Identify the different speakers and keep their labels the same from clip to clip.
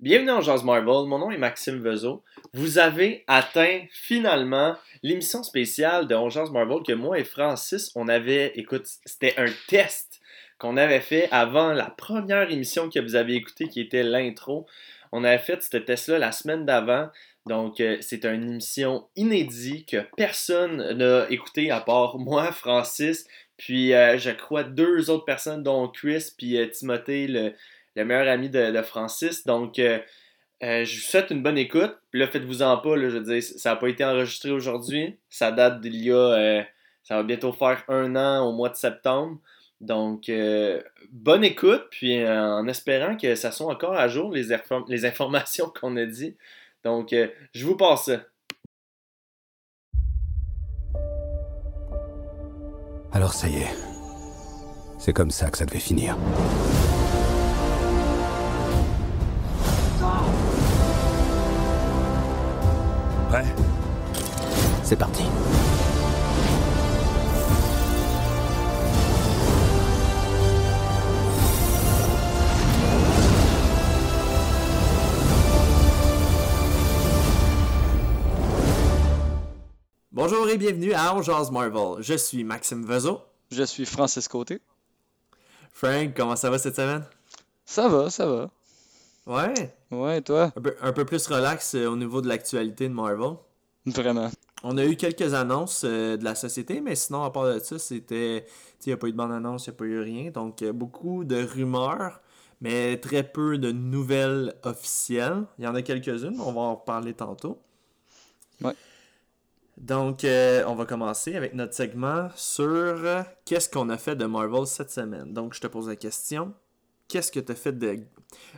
Speaker 1: Bienvenue en Jazz Marvel, mon nom est Maxime Vezo. Vous avez atteint finalement l'émission spéciale de On Marvel que moi et Francis, on avait, écoute, c'était un test qu'on avait fait avant la première émission que vous avez écoutée qui était l'intro. On avait fait ce test-là la semaine d'avant. Donc, euh, c'est une émission inédite que personne n'a écouté à part moi, Francis, puis euh, je crois deux autres personnes, dont Chris, puis euh, Timothée, le, le meilleur ami de, Francis. Donc, euh, euh, je vous souhaite une bonne écoute. Puis là, faites-vous en pas, je veux dire, ça n'a pas été enregistré aujourd'hui. Ça date d'il y a. Euh, ça va bientôt faire un an au mois de septembre. Donc, bonne écoute, puis en espérant que ça soit encore à jour, les, les informations qu'on a dit. Donc, je vous passe.
Speaker 2: Alors ça y est. C'est comme ça que ça devait finir. C'est parti.
Speaker 1: Bonjour et bienvenue à On Marvel. Je suis Maxime Vezo.
Speaker 3: Je suis Francis Côté.
Speaker 1: Frank, comment ça va cette semaine?
Speaker 3: Ça va, ça va.
Speaker 1: Ouais.
Speaker 3: Ouais, toi?
Speaker 1: Un peu, plus relax euh, au niveau de l'actualité de Marvel.
Speaker 3: Vraiment.
Speaker 1: On a eu quelques annonces euh, de la société, mais sinon, à part de ça, c'était. Il n'y a pas eu de bonne annonce, il n'y a pas eu rien. Donc, beaucoup de rumeurs, mais très peu de nouvelles officielles. Il y en a quelques-unes, on va en parler tantôt.
Speaker 3: Ouais.
Speaker 1: Donc, euh, on va commencer avec notre segment sur qu'est-ce qu'on a fait de Marvel cette semaine? Donc, je te pose la question qu'est-ce que tu as fait de.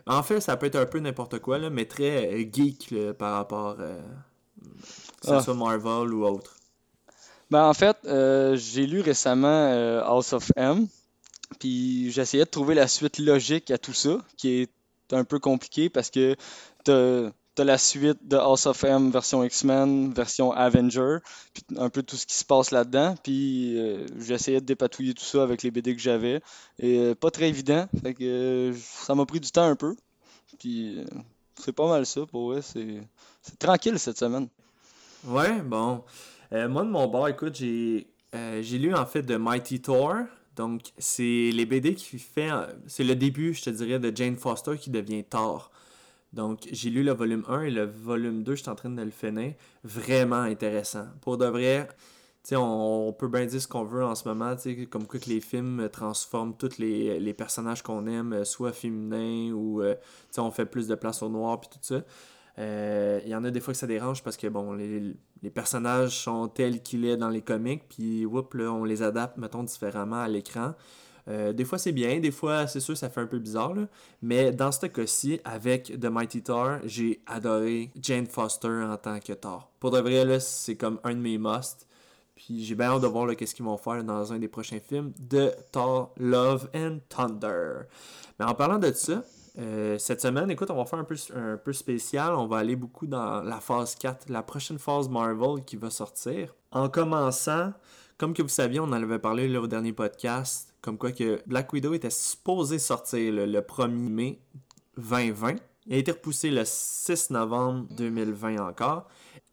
Speaker 1: En fait, ça peut être un peu n'importe quoi, là, mais très euh, geek par rapport. à euh, ah. soit Marvel ou autre.
Speaker 3: Ben, en fait, euh, j'ai lu récemment House of M. Puis j'essayais de trouver la suite logique à tout ça, qui est un peu compliqué parce que tu T'as la suite de House of M version X-Men, version Avenger, puis un peu tout ce qui se passe là-dedans. Puis euh, j'essayais de dépatouiller tout ça avec les BD que j'avais. Et euh, pas très évident. Euh, ça m'a pris du temps un peu. Puis c'est pas mal ça pour vrai. C'est, tranquille cette semaine.
Speaker 1: Ouais, bon. moi de mon bord, écoute, j'ai, j'ai lu en fait de Mighty Thor. Donc c'est les BD qui fait. C'est le début, je te dirais, de Jane Foster qui devient Thor. Donc, j'ai lu le volume 1 et le volume 2, je suis en train de le finir. Vraiment intéressant. Pour de vrai, on, on, peut bien dire ce qu'on veut en ce moment, comme quoi que les films transforment tous les, personnages qu'on aime, soit féminins ou euh, on fait plus de place au noir puis tout ça. Euh, il y en a des fois que ça dérange parce que bon, les, personnages sont tels qu'ils sont dans les comics, puis on les adapte, mettons, différemment à l'écran. Euh, des fois, c'est bien, des fois, c'est sûr, ça fait un peu bizarre. Mais dans ce cas-ci, avec The Mighty Thor, j'ai adoré Jane Foster en tant que Thor. Pour de vrai, là, c'est comme un de mes musts. Puis j'ai bien hâte de voir qu'est-ce qu'ils vont faire dans un des prochains films de Thor Love and Thunder. Mais en parlant de ça, euh, cette semaine, écoute, on va faire un peu, un peu spécial. On va aller beaucoup dans la phase 4, la prochaine phase Marvel qui va sortir. En commençant, comme que vous saviez, on en avait parlé au dernier podcast, comme quoi que Black Widow était supposé sortir le, 1er mai 2020. Il a été repoussé le 6 novembre 2020 encore.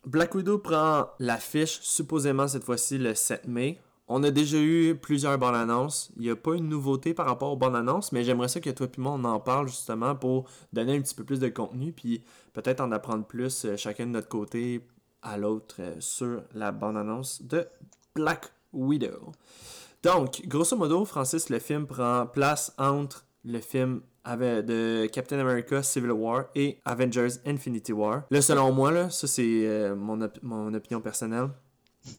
Speaker 1: Black Widow prend l'affiche supposément cette fois-ci le 7 mai. On a déjà eu plusieurs bonnes annonces. Il n'y a pas une nouveauté par rapport aux bonnes annonces, mais j'aimerais ça que toi et moi on en parle justement pour donner un petit peu plus de contenu, puis peut-être en apprendre plus euh, chacun de notre côté à l'autre euh, sur la bonne annonce de Black Widow. Donc, grosso modo, Francis, le film prend place entre le film de Captain America Civil War et Avengers Infinity War. Là, selon moi, là, ça c'est euh, mon, opinion personnelle,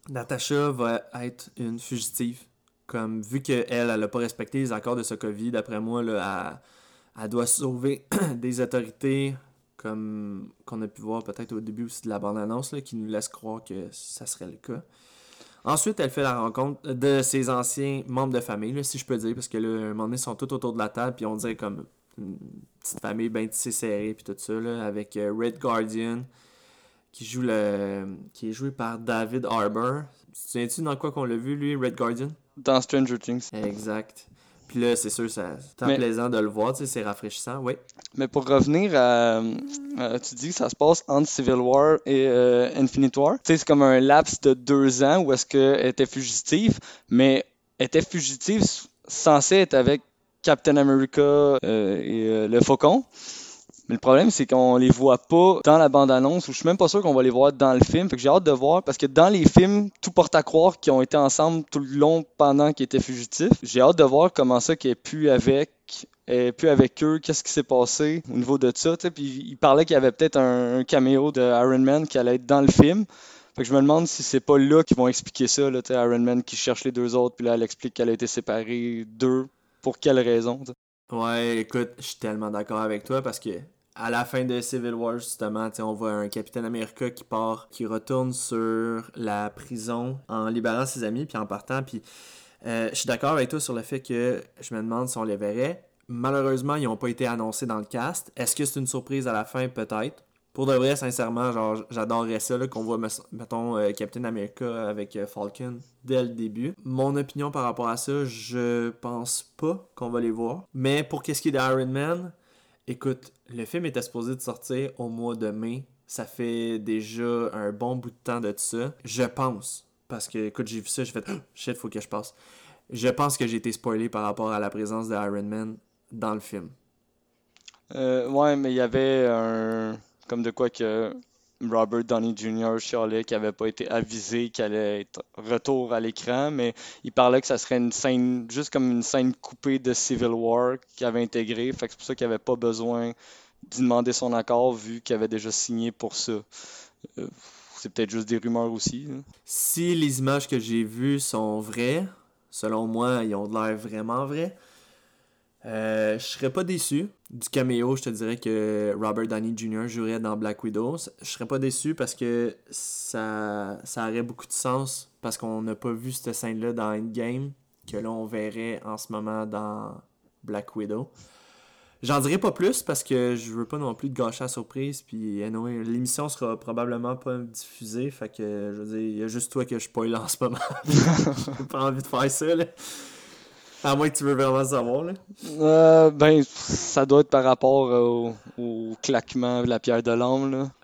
Speaker 1: Natasha va être une fugitive. Comme vu qu'elle, elle n'a pas respecté les accords de Sokovie, d'après moi, là, elle, doit sauver des autorités, comme qu'on a pu voir peut-être au début aussi de la bande-annonce, qui nous laisse croire que ça serait le cas. Ensuite, elle fait la rencontre de ses anciens membres de famille, si je peux dire, parce que là, un moment donné, ils sont tous autour de la table, puis on dirait comme une petite famille bien tissée serrée, puis tout ça, là, avec euh, Red Guardian, qui joue le qui est joué par David Harbour. Tu sais-tu dans quoi qu'on l'a vu, lui, Red Guardian?
Speaker 3: Dans Stranger Things.
Speaker 1: Exact. Puis là, c'est sûr, c'est
Speaker 3: Mais-
Speaker 1: plaisant de le voir, c'est rafraîchissant, oui.
Speaker 3: Mais pour revenir à. euh, tu dis que ça se passe entre Civil War et euh, Infinite War. C'est comme un laps de deux ans où est-ce qu'elle était fugitive, mais elle était fugitive censée être avec Captain America euh, et euh, le Faucon. Mais le problème, c'est qu'on les voit pas dans la bande-annonce, ou je suis même pas sûr qu'on va les voir dans le film. Fait que j'ai hâte de voir, parce que dans les films, tout porte à croire qu'ils ont été ensemble tout le long pendant qu'ils étaient fugitifs. J'ai hâte de voir comment ça qu'elle est plus avec, avec eux, qu'est-ce qui s'est passé au niveau de ça. Puis il parlait qu'il y avait peut-être un, caméo de Iron Man qui allait être dans le film. Fait que je me demande si c'est pas là qu'ils vont expliquer ça, Iron Man qui cherche les deux autres, puis là elle explique qu'elle a été séparée d'eux, pour quelle raison.
Speaker 1: Ouais, écoute, je suis tellement d'accord avec toi parce que à la fin de Civil War, justement, on voit un Capitaine America qui part, qui retourne sur la prison en libérant ses amis, puis en partant. Puis euh, je suis d'accord avec toi sur le fait que je me demande si on les verrait. Malheureusement, ils n'ont pas été annoncés dans le cast. Est-ce que c'est une surprise à la fin? Peut-être. Pour de vrai, sincèrement, genre, j'adorerais ça, qu'on voit, mettons, euh, Captain America avec euh, Falcon dès le début. Mon opinion par rapport à ça, je pense pas qu'on va les voir. Mais pour qu'est-ce qui est d'Iron Man, écoute, le film était supposé de sortir au mois de mai. Ça fait déjà un bon bout de temps de ça. Je pense, parce que, écoute, j'ai vu ça, j'ai fait, oh, shit, faut que je passe. Je pense que j'ai été spoilé par rapport à la présence d'Iron Man dans le film.
Speaker 3: Euh, ouais, mais il y avait un. Comme de quoi que Robert Downey Jr. chialait qui avait pas été avisé qu'il allait être retour à l'écran, mais il parlait que ça serait une scène, juste comme une scène coupée de Civil War qu'il avait intégré. Fait que c'est pour ça qu'il avait pas besoin d'y demander son accord vu qu'il avait déjà signé pour ça. Euh, c'est peut-être juste des rumeurs aussi.
Speaker 1: Si les images que j'ai vues sont vraies, selon moi, ils ont l'air vraiment vrais. Euh, je serais pas déçu du caméo. Je te dirais que Robert Downey Jr. jouerait dans Black Widow. Je serais pas déçu parce que ça, ça aurait beaucoup de sens parce qu'on n'a pas vu cette scène-là dans Endgame que là on verrait en ce moment dans Black Widow. J'en dirai pas plus parce que je veux pas non plus te gâcher la surprise. Puis anyway, l'émission sera probablement pas diffusée. Fait que je veux dire, il y a juste toi que je spoil en ce moment. J'ai pas envie de faire ça là. À moins que tu veux vraiment savoir là.
Speaker 3: Euh, ben, ça doit être par rapport au, au claquement de la pierre de là.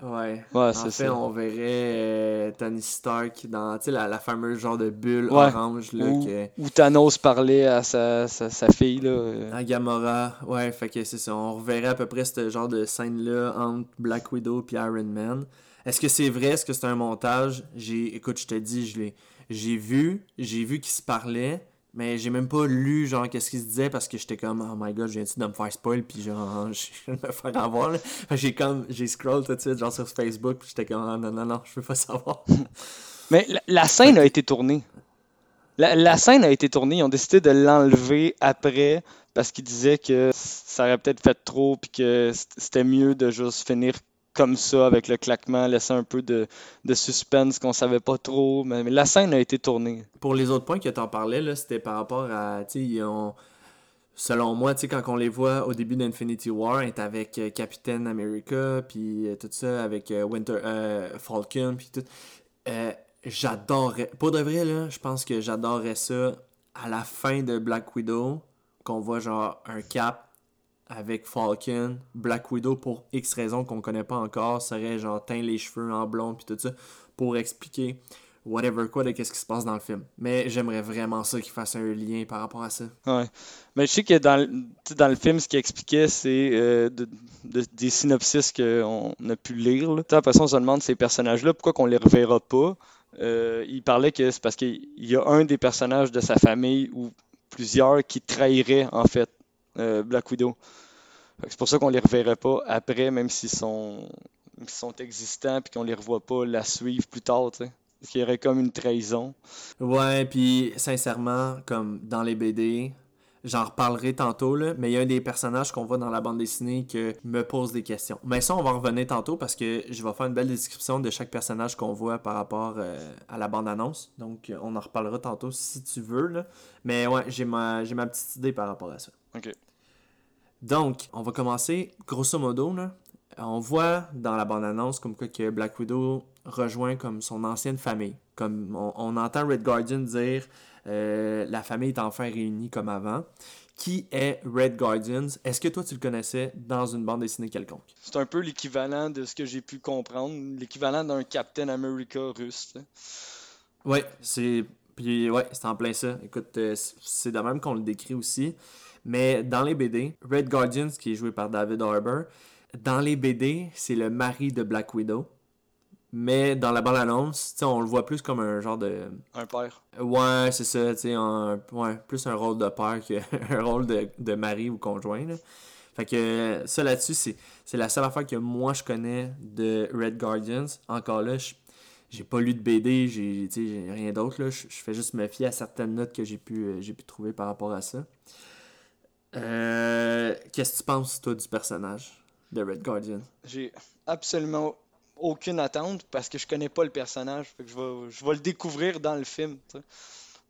Speaker 1: Ouais.
Speaker 3: Ouais, c'est
Speaker 1: fait,
Speaker 3: ça.
Speaker 1: on verrait euh, Tony Stark dans tu sais, la, la fameuse genre de bulle
Speaker 3: Ouais.
Speaker 1: orange là,
Speaker 3: Ou,
Speaker 1: que,
Speaker 3: Thanos parlait à sa, sa, sa fille, là. euh.
Speaker 1: à Gamora. Ouais, fait que c'est ça. On reverrait à peu près ce genre de scène-là entre Black Widow et Iron Man. Est-ce que c'est vrai? Est-ce que c'est un montage? J'ai, écoute, je te dis, je l'ai, j'ai vu, j'ai vu qu'ils se parlaient, mais j'ai même pas lu genre qu'est-ce qu'ils se disaient parce que j'étais comme, oh my god, je viens de me faire spoil? Puis genre, je de me faire avoir j'ai comme, j'ai scroll tout de suite genre sur Facebook puis j'étais comme, Ah, non, non, non, je veux pas savoir.
Speaker 3: Mais la, scène a été tournée. La, la scène a été tournée. Ils ont décidé de l'enlever après parce qu'ils disaient que ça aurait peut-être fait trop puis que c'était mieux de juste finir comme ça avec le claquement, laisser un peu de, suspense qu'on savait pas trop. Mais, la scène a été tournée.
Speaker 1: Pour les autres points que t'en parlais, là, c'était par rapport à, tu ont... Selon moi, tu quand on les voit au début d'Infinity War, avec euh, Captain America, puis euh, tout ça, avec euh, Winter Falcon, puis tout. j'adorerais... Pour de vrai, je pense que j'adorerais ça à la fin de Black Widow, qu'on voit genre un cap avec Falcon, Black Widow pour X raisons qu'on connaît pas encore, serait genre teint les cheveux en blond, puis tout ça, pour expliquer whatever quoi de qu'est-ce qui se passe dans le film. Mais j'aimerais vraiment ça qu'ils fassent un lien par rapport à ça.
Speaker 3: Ouais. Mais je sais que dans, dans le film, ce qu'il expliquait, c'est euh, de- de- des synopsis qu'on a pu lire. là. Après ça, on se demande ces personnages-là, pourquoi qu'on les reverra pas? Euh, il parlait que c'est parce qu'il y a un des personnages de sa famille ou plusieurs qui trahiraient en fait euh, Black Widow. Que C'est pour ça qu'on les reverrait pas après, même s'ils sont, sont existants puis qu'on les revoit pas la suivre plus tard. tu sais. Qu'il y aurait comme une trahison.
Speaker 1: Ouais, puis sincèrement, comme dans les BD, j'en reparlerai tantôt, là, mais il y a un des personnages qu'on voit dans la bande dessinée qui me pose des questions. Mais ça, on va en revenir tantôt parce que je vais faire une belle description de chaque personnage qu'on voit par rapport euh, à la bande-annonce. Donc, on en reparlera tantôt si tu veux. Là. Mais ouais, j'ai ma, j'ai ma petite idée par rapport à ça.
Speaker 3: Ok.
Speaker 1: Donc, on va commencer grosso modo. Là, on voit dans la bande-annonce comme quoi que Black Widow rejoint comme son ancienne famille. Comme on, on entend Red Guardian dire euh, la famille est enfin réunie comme avant. Qui est Red Guardians Est-ce que toi tu le connaissais dans une bande dessinée quelconque?
Speaker 3: C'est un peu l'équivalent de ce que j'ai pu comprendre, l'équivalent d'un Captain America russe. sais.
Speaker 1: Ouais, c'est. Puis ouais, c'est en plein ça. Écoute, euh, c'est de même qu'on le décrit aussi. Mais dans les BD, Red Guardians, qui est joué par David Harbour, dans les BD, c'est le mari de Black Widow. Mais dans la bande-annonce, on le voit plus comme un genre de.
Speaker 3: Un père.
Speaker 1: Ouais, c'est ça, tu sais, un- ouais, plus un rôle de père qu'un rôle de, de mari ou conjoint. Là. Fait que ça là-dessus, c'est, la seule affaire que moi je connais de Red Guardians. Encore là, je- j'ai pas lu de BD, j'ai, rien d'autre. Je fais juste me fier à certaines notes que j'ai pu, euh, j'ai pu trouver par rapport à ça. Euh, qu'est-ce que tu penses, toi, du personnage de Red Guardian?
Speaker 3: J'ai absolument aucune attente parce que je connais pas le personnage. Je vais, le découvrir dans le film.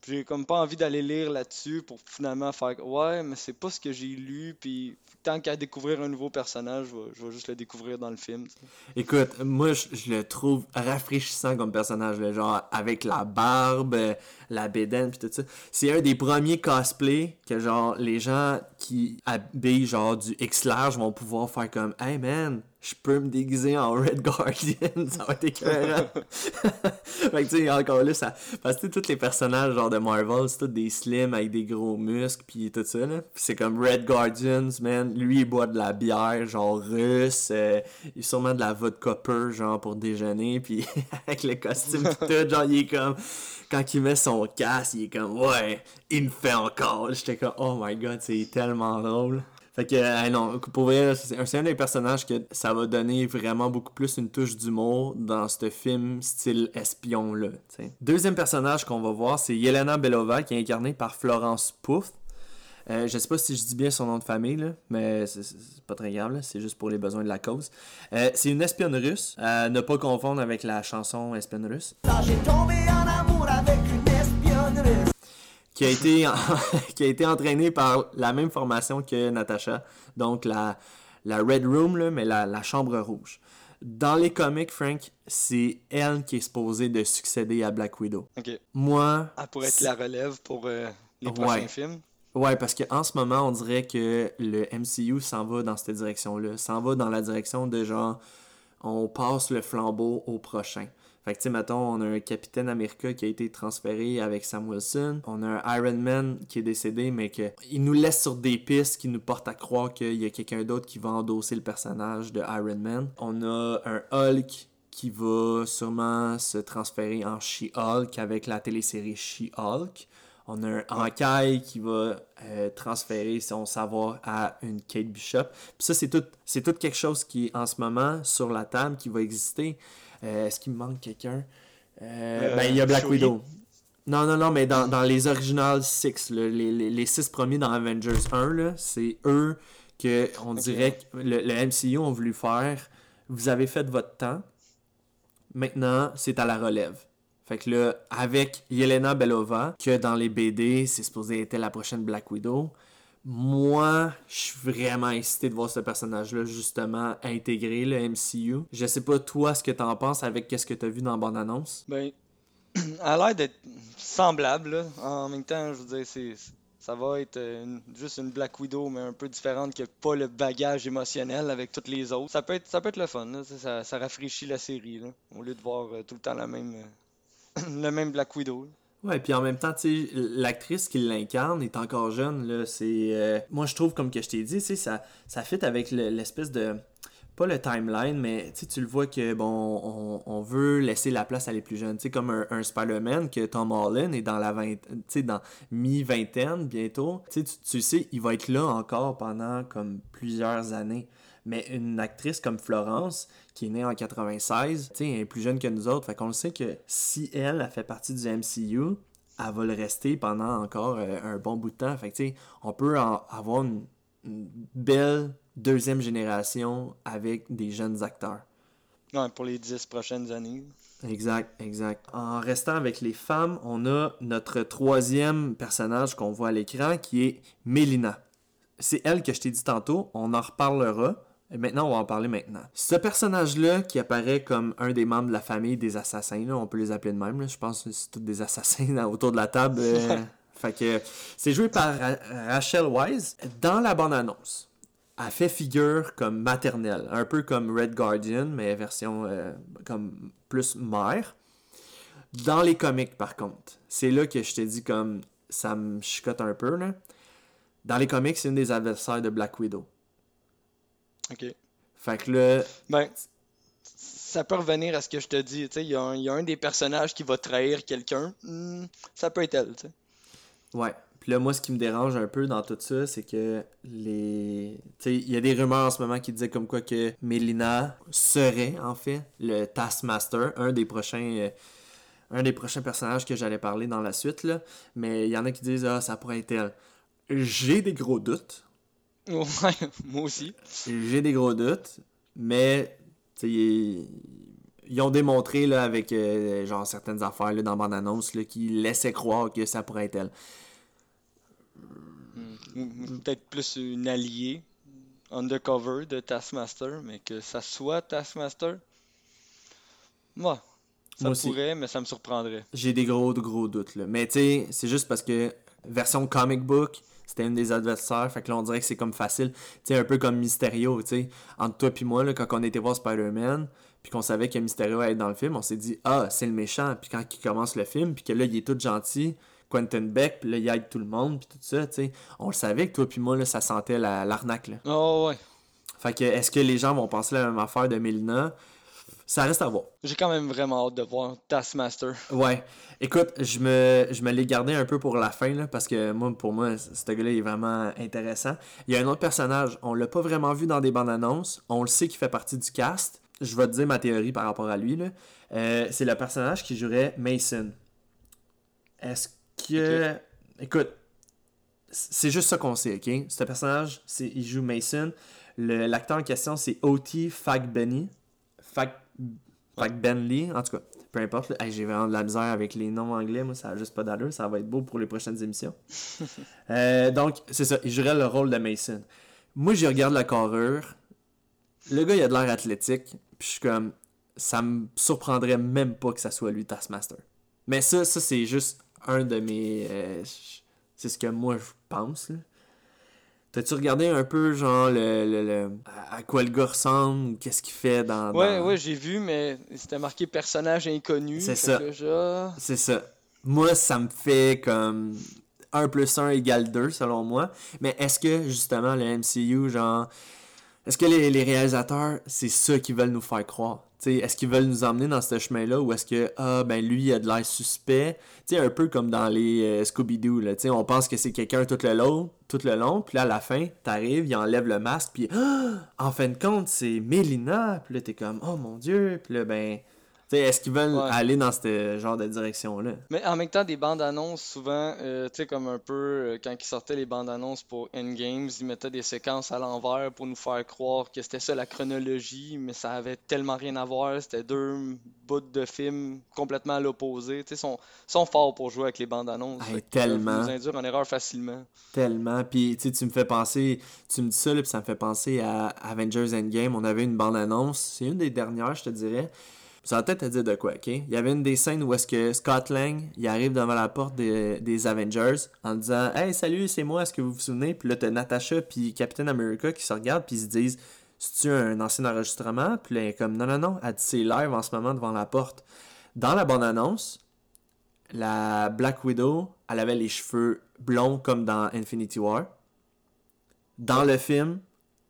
Speaker 3: J'ai comme pas envie d'aller lire là-dessus pour finalement faire ouais, mais c'est pas ce que j'ai lu. Puis tant qu'à découvrir un nouveau personnage, je vais, juste le découvrir dans le film.
Speaker 1: Écoute, moi, je, le trouve rafraîchissant comme personnage, genre avec la barbe, la bédaine, puis tout ça. C'est un des premiers cosplays que, genre, les gens qui habillent, genre, du X large vont pouvoir faire comme « Hey, man, je peux me déguiser en Red Guardian, ça va être écœurant. » Fait que, tu sais, encore là, ça... Parce que, tu sais, tous les personnages, genre, de Marvel, c'est tous des slims avec des gros muscles, puis tout ça, là. Puis c'est comme Red Guardians, man, lui, il boit de la bière, genre, russe, euh, il a sûrement de la vodka pure, genre, pour déjeuner, puis avec le costume pis tout, genre, il est comme... Quand il met son casque, il est comme, ouais, il me fait encore. J'étais comme, oh my god, c'est tellement drôle. Fait que, non, pour vrai, c'est un, des personnages que ça va donner vraiment beaucoup plus une touche d'humour dans ce film style espion-là. Deuxième personnage qu'on va voir, c'est Yelena Belova, qui est incarnée par Florence Puth. Euh, je sais pas si je dis bien son nom de famille, là, mais c'est- pas très grave, c'est juste pour les besoins de la cause. Euh, c'est une espionne russe, ne pas confondre avec la chanson espionne russe.
Speaker 4: Tombé en amour avec une.
Speaker 1: Qui a été qui a été entraîné par la même formation que Natasha, donc la, la Red Room, là, mais la, la chambre rouge. Dans les comics, Frank, c'est elle qui est supposée de succéder à Black Widow. Moi,
Speaker 3: Ah, pour être la relève pour euh, les
Speaker 1: Ouais.
Speaker 3: prochains films.
Speaker 1: Ouais, parce qu'en ce moment, on dirait que le MCU s'en va dans cette direction-là. S'en va dans la direction de genre, on passe le flambeau au prochain. Fait que, tu sais, on a un Capitaine America qui a été transféré avec Sam Wilson. On a un Iron Man qui est décédé, mais que il nous laisse sur des pistes qui nous portent à croire qu'il y a quelqu'un d'autre qui va endosser le personnage de Iron Man. On a un Hulk qui va sûrement se transférer en She-Hulk avec la télésérie She-Hulk. On a un Hawkeye qui va euh, transférer son savoir à une Kate Bishop. Puis ça, c'est tout, c'est tout quelque chose qui en ce moment sur la table, qui va exister. Euh, Est-ce qu'il me manque quelqu'un? Euh,
Speaker 3: Euh,
Speaker 1: Ben, il y a Black. Widow. Non, non, non, mais dans, dans les original six, là, les, les, les six premiers dans Avengers 1, là, c'est eux que on dirait que le, le MCU ont voulu faire. Vous avez fait votre temps. Maintenant, c'est à la relève. Fait que là, avec Yelena Belova, que dans les BD, c'est supposé être la prochaine Black Widow, moi, je suis vraiment excité de voir ce personnage-là, justement, intégrer le MCU. Je sais pas, toi, ce que t'en penses avec qu'est-ce que t'as vu dans la bande-annonce?
Speaker 3: Ben, a l'air d'être semblable. En même temps, je veux dire, c'est, ça va être euh, juste une Black Widow, mais un peu différente, qui a pas le bagage émotionnel avec toutes les autres. Ça peut être, ça peut être le fun. Ça, rafraîchit la série. Au lieu de voir euh, tout le temps la même, euh, le même Black Widow.
Speaker 1: Ouais, puis en même temps, tu l'actrice qui l'incarne est encore jeune, là, c'est... euh, moi, je trouve, comme que je t'ai dit, tu ça, ça fit avec le- l'espèce de... Pas le timeline, mais tu le vois que, bon, on, veut laisser la place à les plus jeunes. Sais, comme un, un Spider-Man que Tom Holland est dans la sais, dans mi-vingtaine, bientôt. Tu sais, tu- tu sais, il va être là encore pendant, comme, plusieurs années. Mais une actrice comme Florence, qui est née en 96, tu sais, elle est plus jeune que nous autres. Fait qu'on le sait que si elle, a fait partie du MCU, elle va le rester pendant encore euh, un bon bout de temps. Fait que, on peut en- avoir une, une belle deuxième génération avec des jeunes acteurs.
Speaker 3: Ouais, pour les dix prochaines années.
Speaker 1: Exact, exact. En restant avec les femmes, on a notre troisième personnage qu'on voit à l'écran qui est Mélina. C'est elle que je t'ai dit tantôt, on en reparlera, Et maintenant, on va en parler maintenant. Ce personnage-là, qui apparaît comme un des membres de la famille des assassins, là, on peut les appeler de même, là, je pense que c'est tous des assassins là, autour de la table. euh, fait que c'est joué par Ra- Rachel Wise. Dans la bande-annonce, elle fait figure comme maternelle, un peu comme Red Guardian, mais version euh, comme plus mère. Dans les comics, par contre, c'est là que je t'ai dit comme ça me chicote un peu. Là. Dans les comics, c'est une des adversaires de Black Widow.
Speaker 3: Ok.
Speaker 1: Fait que là,
Speaker 3: Ben, ça peut revenir à ce que je te dis. Tu sais, il y, a un- il y a un des personnages qui va trahir quelqu'un. Hmm, ça peut être elle, tu sais.
Speaker 1: Ouais. Puis là, moi, ce qui me dérange un peu dans tout ça, c'est que les. Tu sais, il y a des rumeurs en ce moment qui disaient comme quoi que Melina serait, en fait, le Taskmaster, un des prochains. euh, un des prochains personnages que j'allais parler dans la suite, là. Mais il y en a qui disent, ah, ça pourrait être elle. J'ai des gros doutes.
Speaker 3: Ouais, moi aussi.
Speaker 1: J'ai des gros doutes. Mais, ils, ils ont démontré, là, avec, euh, genre, certaines affaires, là, dans la bande-annonce, là, qui laissaient croire que ça pourrait être elle.
Speaker 3: Ou Peut-être plus une alliée undercover de Taskmaster, mais que ça soit Taskmaster. Ouais, ça
Speaker 1: Moi aussi.
Speaker 3: pourrait, mais ça me surprendrait.
Speaker 1: J'ai des gros, gros doutes, là. Mais tu sais, c'est juste parce que version comic book, c'était une des adversaires. Fait que là, on dirait que c'est comme facile. Tu sais, un peu comme Mysterio, tu sais. Entre toi puis moi, là, quand on était voir Spider-Man, puis qu'on savait que Mysterio allait être dans le film, on s'est dit, ah, c'est le méchant. Puis quand il commence le film, puis que là, il est tout gentil, Quentin Beck, puis là, il aide tout le monde, puis tout ça, tu sais. On le savait que toi puis moi, là, ça sentait la- l'arnaque, là.
Speaker 3: Oh ouais,
Speaker 1: Fait que, est-ce que les gens vont penser la même affaire de Melina? Ça reste à voir.
Speaker 3: j'ai quand même vraiment hâte de voir Taskmaster.
Speaker 1: Ouais. Écoute, je me, je me l'ai gardé un peu pour la fin, là, parce que moi, pour moi, ce gars-là est vraiment intéressant. Il y a un autre personnage, on l'a pas vraiment vu dans des bandes annonces, on le sait qu'il fait partie du cast. Je vais te dire ma théorie par rapport à lui. là. Euh, c'est le personnage qui jouerait Mason. Est-ce que. Écoute, c'est juste ça qu'on sait, ok? Ce personnage, c'est, il joue Mason. Le- L'acteur en question, c'est O.T. Fagbenny. Fag, Fagbenly, en tout cas. Peu importe. Hey, J'ai vraiment de la misère avec les noms anglais. Moi, ça a juste pas d'allure. Ça va être beau pour les prochaines émissions. Euh, donc, c'est ça. Il jouerait le rôle de Mason. Moi, j'y regarde la carrure. Le gars, il a de l'air athlétique. Puis je suis comme. Ça me surprendrait même pas que ça soit lui, Taskmaster. Mais ça, ça c'est juste un de mes. euh, c'est ce que moi, je pense. là. T'as-tu regardé un peu, genre, le, le- le- à quoi le gars ressemble ou qu'est-ce qu'il fait dans.
Speaker 3: Ouais,
Speaker 1: dans-
Speaker 3: ouais, j'ai vu, mais c'était marqué personnage inconnu.
Speaker 1: C'est ça. C'est ça. Moi, ça me fait comme 1 plus 1 égale 2, selon moi. Mais est-ce que, justement, le MCU, genre. Est-ce que les, les réalisateurs, c'est ça qu'ils veulent nous faire croire? T'sais, est-ce qu'ils veulent nous emmener dans ce chemin-là ou est-ce que, ah, ben lui, il a de l'air suspect? Tu sais, un peu comme dans les euh, Scooby-Doo, là. T'sais, on pense que c'est quelqu'un tout le long, tout le long, puis là, à la fin, t'arrives, il enlève le masque, puis, ah, en fin de compte, c'est Mélina, puis là, t'es comme, oh mon dieu, puis là, ben. Est-ce qu'ils veulent
Speaker 3: Ouais.
Speaker 1: aller dans ce genre de direction-là?
Speaker 3: Mais en même temps, des bandes annonces, souvent, euh, tu sais, comme un peu euh, quand ils sortaient les bandes annonces pour Endgames, ils mettaient des séquences à l'envers pour nous faire croire que c'était ça la chronologie, mais ça avait tellement rien à voir. C'était deux bouts de films complètement à l'opposé. Tu sais, sont, sont forts pour jouer avec les bandes annonces.
Speaker 1: Hey,
Speaker 3: Fait qu'ils peuvent
Speaker 1: tellement.
Speaker 3: nous induire en erreur facilement.
Speaker 1: Tellement. Puis, tu tu me fais penser, tu me dis ça, là, puis ça me fait penser à Avengers Endgame. On avait une bande-annonce, c'est une des dernières, je te dirais. Ça va peut-être te dire de quoi, ok? Il y avait une des scènes où est-ce que Scott Lang, il arrive devant la porte des, des Avengers en disant Hey, salut, c'est moi, est-ce que vous vous souvenez? Puis là, t'as Natasha puis Captain America qui se regardent, puis ils se disent C'est-tu un ancien enregistrement? Puis là, elle est comme Non, non, non, elle dit c'est live en ce moment devant la porte. Dans la bande-annonce, la Black Widow, elle avait les cheveux blonds comme dans Infinity War. Dans le film,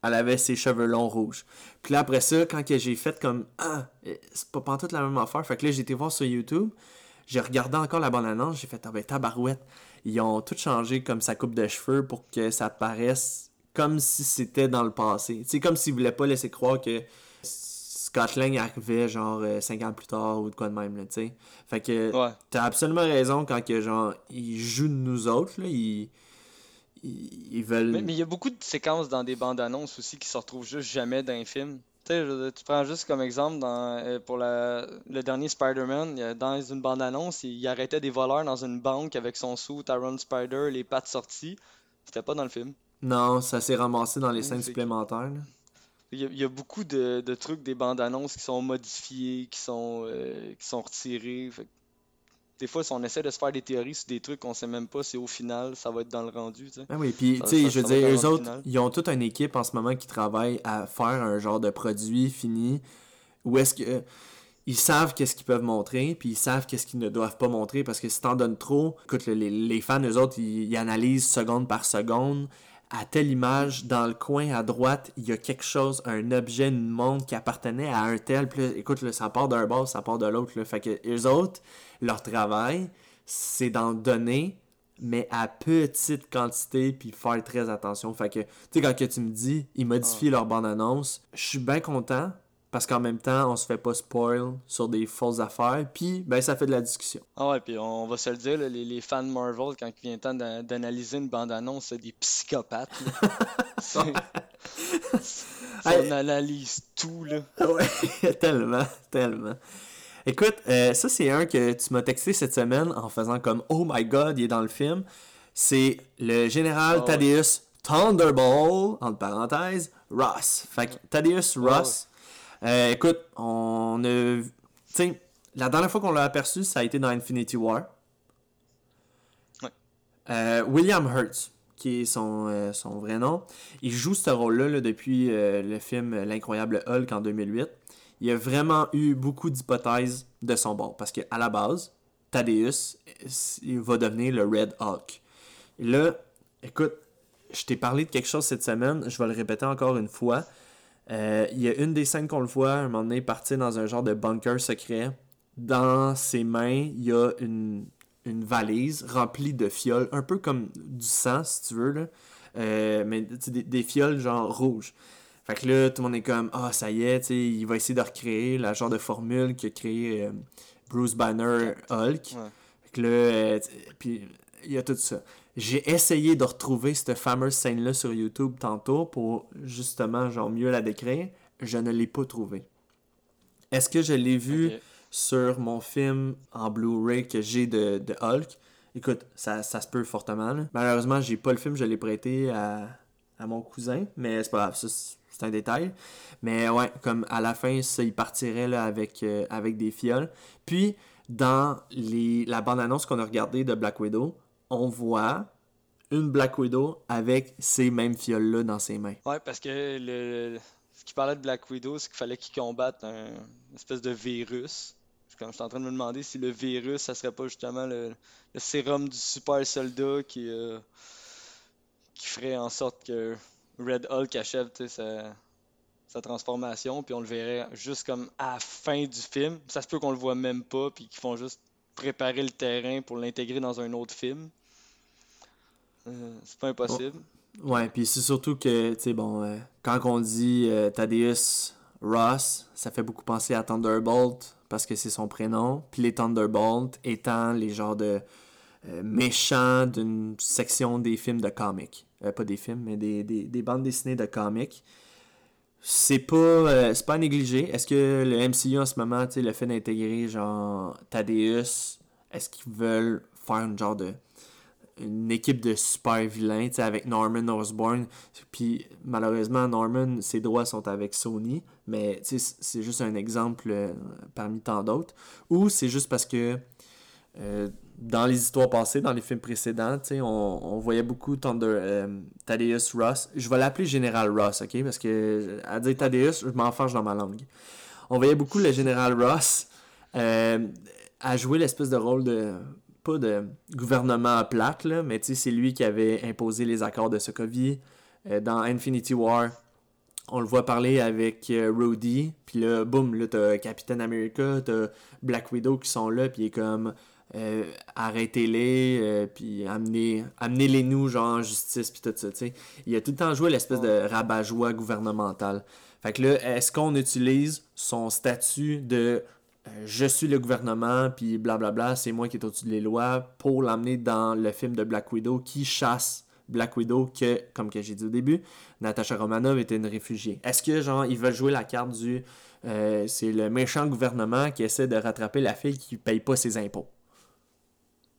Speaker 1: elle avait ses cheveux longs rouges. Puis là, après ça, quand j'ai fait comme Ah, eh, c'est pas pantoute la même affaire, fait que là, j'ai été voir sur YouTube, j'ai regardé encore la bande-annonce, j'ai fait Ah ben tabarouette. Ils ont tout changé comme sa coupe de cheveux pour que ça paraisse comme si c'était dans le passé. C'est comme s'ils voulaient pas laisser croire que Scott Lang arrivait genre 5 ans plus tard ou de quoi de même, là, tu sais. Fait que
Speaker 3: Ouais.
Speaker 1: T'as absolument raison quand que genre ils jouent de nous autres là, ils, ils, ils veulent
Speaker 3: Mais il y a beaucoup de séquences dans des bandes annonces aussi qui se retrouvent juste jamais dans un film. Tu sais, je tu prends juste comme exemple dans, euh, pour la, le dernier Spider-Man, dans une bande annonce, il, il arrêtait des voleurs dans une banque avec son sou, Tyrone Spider, les pattes sorties. C'était pas dans le film.
Speaker 1: Non, ça s'est ramassé dans les scènes supplémentaires.
Speaker 3: il y a, il y a beaucoup de, de trucs des bandes annonces qui sont modifiés, qui sont, euh, qui sont retirés. Fait des fois, si on essaie de se faire des théories sur des trucs qu'on sait même pas si au final ça va être dans le rendu.
Speaker 1: Ah oui, puis tu sais, je veux dire, eux autres,
Speaker 3: final.
Speaker 1: ils ont toute une équipe en ce moment qui travaille à faire un genre de produit fini où est-ce que ils savent qu'est-ce qu'ils peuvent montrer, puis ils savent qu'est-ce qu'ils ne doivent pas montrer parce que si t'en donnes trop, écoute, le- les, les fans, eux autres, ils, ils analysent seconde par seconde. À telle image, dans le coin à droite, il y a quelque chose, un objet, une montre qui appartenait à un tel. Puis là, écoute, là, ça part d'un bord, ça part de l'autre. Fait que eux autres, leur travail, c'est d'en donner, mais à petite quantité, puis faire très attention. Fait que, tu sais, quand que tu me dis, ils modifient leur bande-annonce, je suis bien content, parce qu'en même temps, on se fait pas spoil sur des fausses affaires, puis, ben, ça fait de la discussion.
Speaker 3: Ah ouais, puis on va se le dire, là, les, les fans Marvel, quand il vient le temps d'a- d'analyser une bande-annonce, c'est des psychopathes. C'est- on analyse tout, là.
Speaker 1: Ouais, tellement, tellement. Écoute, euh, ça c'est un que tu m'as texté cette semaine en faisant comme Oh my god, il est dans le film. C'est le général
Speaker 3: ouais.
Speaker 1: Thaddeus Thunderball, entre parenthèses, Ross. Fait que Thaddeus
Speaker 3: Ah
Speaker 1: Ross, euh, écoute, on a. Tu sais, la dernière fois qu'on l'a aperçu, ça a été dans Infinity War.
Speaker 3: Ouais.
Speaker 1: Euh, William Hurt, qui est son, euh, son vrai nom, il joue ce rôle-là là, depuis le film L'incroyable Hulk en 2008. Il a vraiment eu beaucoup d'hypothèses de son bord. Parce qu'à la base, Thaddeus il va devenir le Red Hulk. Et là, écoute, je t'ai parlé de quelque chose cette semaine, je vais le répéter encore une fois. Euh, il y a une des scènes qu'on le voit, un moment donné, partir dans un genre de bunker secret. Dans ses mains, il y a une, une valise remplie de fioles, un peu comme du sang, si tu veux, là. Euh, mais des, des fioles genre rouges. Fait que là, tout le monde est comme, ah, ça y est, il va essayer de recréer la genre de formule qu'a créé euh, Bruce Banner Hulk.
Speaker 3: Ouais.
Speaker 1: Fait que là, puis il y a tout ça. J'ai essayé de retrouver cette fameuse scène-là sur YouTube tantôt pour justement, genre, mieux la décrire. Je ne l'ai pas trouvée. Est-ce que je l'ai vu
Speaker 3: Ok.
Speaker 1: sur mon film en Blu-ray que j'ai de, de Hulk? Écoute, ça, ça se peut fortement. là. Malheureusement, j'ai pas le film, je l'ai prêté à, à mon cousin, mais c'est pas grave, ça, c'est un détail. Mais ouais, comme à la fin, ça, il partirait là, avec, euh, avec des fioles. Puis, dans les, la bande-annonce qu'on a regardée de Black Widow, on voit une Black Widow avec ces mêmes fioles-là dans ses mains.
Speaker 3: Ouais, parce que le, ce qui parlait de Black Widow, c'est qu'il fallait qu'il combatte un une espèce de virus. Comme je suis en train de me demander si le virus, ça serait pas justement le, sérum du super soldat qui, euh, qui ferait en sorte que Red Hulk achève sa, sa transformation, puis on le verrait juste comme à la fin du film. Ça se peut qu'on le voit même pas, puis qu'ils font juste préparer le terrain pour l'intégrer dans un autre film. Euh, c'est pas impossible.
Speaker 1: Ouais, puis c'est surtout que, tu sais, bon, euh, quand on dit euh, Thaddeus Ross, ça fait beaucoup penser à Thunderbolt parce que c'est son prénom. Puis les Thunderbolt étant les genres de euh, méchants d'une section des films de comics. Pas des films, mais des, des, des bandes dessinées de comics. C'est pas, euh, c'est pas à négliger. Est-ce que le MCU en ce moment, le fait d'intégrer genre Thaddeus, est-ce qu'ils veulent faire une genre de une équipe de super vilains, avec Norman Osborn? Puis malheureusement, Norman, ses droits sont avec Sony, mais c'est juste un exemple euh, parmi tant d'autres. Ou c'est juste parce que euh, dans les histoires passées, dans les films précédents, on, on voyait beaucoup Thunder, euh, Thaddeus Ross. Je vais l'appeler Général Ross, ok? Parce que à dire Thaddeus, je m'enfarge dans ma langue. On voyait beaucoup le Général Ross euh, à jouer l'espèce de rôle de pas de gouvernement plate, là, mais c'est lui qui avait imposé les accords de Sokovie. Euh, dans Infinity War, on le voit parler avec Rhodey, puis là, boum, là, t'as Captain America, t'as Black Widow qui sont là, puis il est comme, euh, arrêtez-les, euh, puis amenez, amenez-les nous, genre, en justice, puis tout ça, tu sais. Il a tout le temps joué l'espèce de rabat-joie gouvernemental. Fait que là, est-ce qu'on utilise son statut de euh, je suis le gouvernement, puis blablabla, c'est moi qui est au-dessus des lois, pour l'amener dans le film de Black Widow qui chasse Black Widow, que, comme que j'ai dit au début, Natasha Romanoff était une réfugiée. Est-ce que, genre, ils veulent jouer la carte du euh, c'est le méchant gouvernement qui essaie de rattraper la fille qui paye pas ses impôts?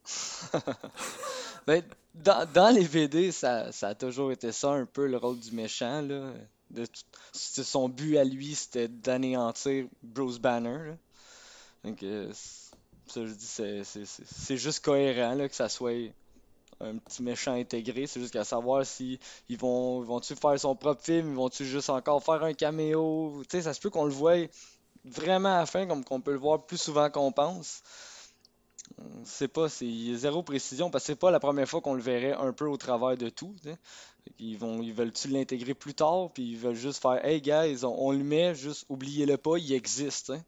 Speaker 3: Ben, dans, dans les VD, ça, ça a toujours été ça, un peu le rôle du méchant, là. de son but à lui, c'était d'anéantir Bruce Banner. Donc, euh, ça, je dis, c'est- juste cohérent là, que ça soit un petit méchant intégré. C'est juste qu'à savoir si ils vont, vont-tu faire son propre film, ils vont-tu juste encore faire un caméo? Tu sais, ça se peut qu'on le voie vraiment à la fin, comme qu'on peut le voir plus souvent qu'on pense. Sait pas, c'est zéro précision parce que c'est pas la première fois qu'on le verrait un peu au travers de tout. Ils vont, ils veulent-tu l'intégrer plus tard, puis ils veulent juste faire Hey guys, on, on le met, juste oubliez-le pas, il existe. hein.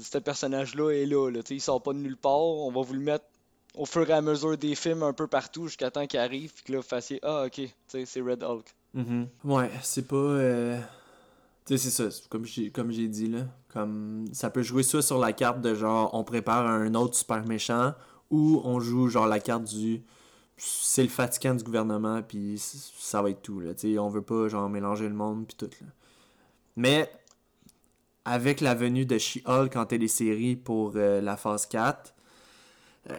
Speaker 3: Ce personnage-là est là, là il sort pas de nulle part, on va vous le mettre au fur et à mesure des films un peu partout jusqu'à temps qu'il arrive, puis que là, vous fassiez Ah ok, c'est Red Hulk.
Speaker 1: Mhm. Ouais, c'est pas. euh, Tu sais, c'est ça, comme j'ai dit là. Comme ça peut jouer soit sur la carte de genre on prépare un autre super méchant ou on joue genre la carte du c'est le fatigant du gouvernement puis ça va être tout là. Tu sais, on veut pas genre mélanger le monde puis tout là. Mais avec la venue de She-Hulk en télésérie pour euh, la phase 4, euh,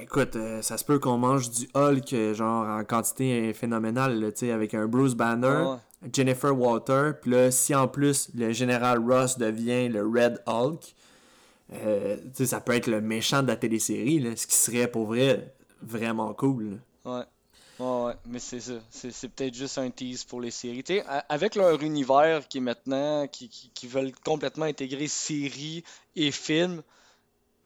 Speaker 1: écoute, euh, ça se peut qu'on mange du Hulk genre en quantité phénoménale, tu sais, avec un Bruce Banner. Jennifer Walter, puis là, si en plus le général Ross devient le Red Hulk, euh, ça peut être le méchant de la télésérie, là, ce qui serait pour vrai vraiment cool.
Speaker 3: Ouais. Ouais, mais c'est ça. C'est peut-être juste un tease pour les séries. Avec leur univers qui est maintenant, qui, qui, qui veulent complètement intégrer séries et films,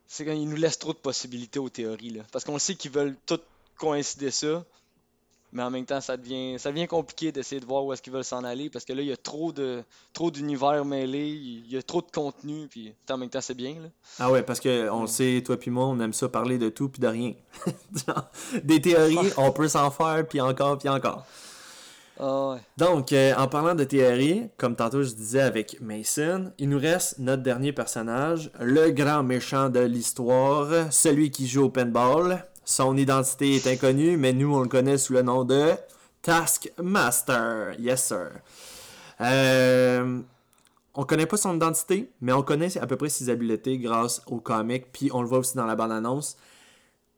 Speaker 3: c'est quand ils nous laissent trop de possibilités aux théories, là. Parce qu'on sait qu'ils veulent tout coïncider ça, mais en même temps, ça devient, ça devient compliqué d'essayer de voir où est-ce qu'ils veulent s'en aller, parce que là, il y a trop de, trop d'univers mêlés, il y a trop de contenu, puis en même temps, c'est bien, là.
Speaker 1: Ah ouais, parce que on le sait, toi puis moi, on aime ça parler de tout puis de rien. Des théories, on peut s'en faire puis encore puis encore.
Speaker 3: Ah ouais.
Speaker 1: Donc, euh, en parlant de théorie, comme tantôt je disais avec Mason, il nous reste notre dernier personnage, le grand méchant de l'histoire, celui qui joue au pinball. Son identité est inconnue, mais nous on le connaît sous le nom de Taskmaster. Yes sir. Euh, on connaît pas son identité, mais on connaît à peu près ses habiletés grâce au comic, puis on le voit aussi dans la bande-annonce.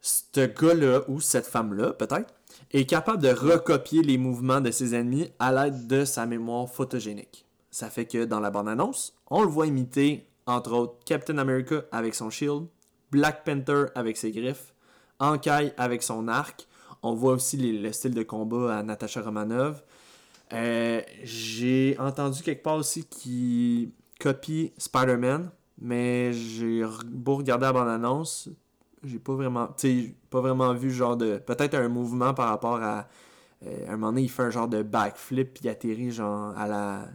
Speaker 1: Ce gars-là, ou cette femme-là, peut-être, est capable de recopier les mouvements de ses ennemis à l'aide de sa mémoire photogénique. Ça fait que dans la bande-annonce, on le voit imiter, entre autres, Captain America avec son shield, Black Panther avec ses griffes, Ankai avec son arc. On voit aussi le style de combat à Natasha Romanoff. Euh, J'ai entendu quelque part aussi qu'il copie Spider-Man, mais j'ai beau regarder la bande-annonce, j'ai pas vraiment, pas vraiment vu genre de, peut-être un mouvement par rapport à, euh, à un moment donné, il fait un genre de backflip puis il atterrit genre à la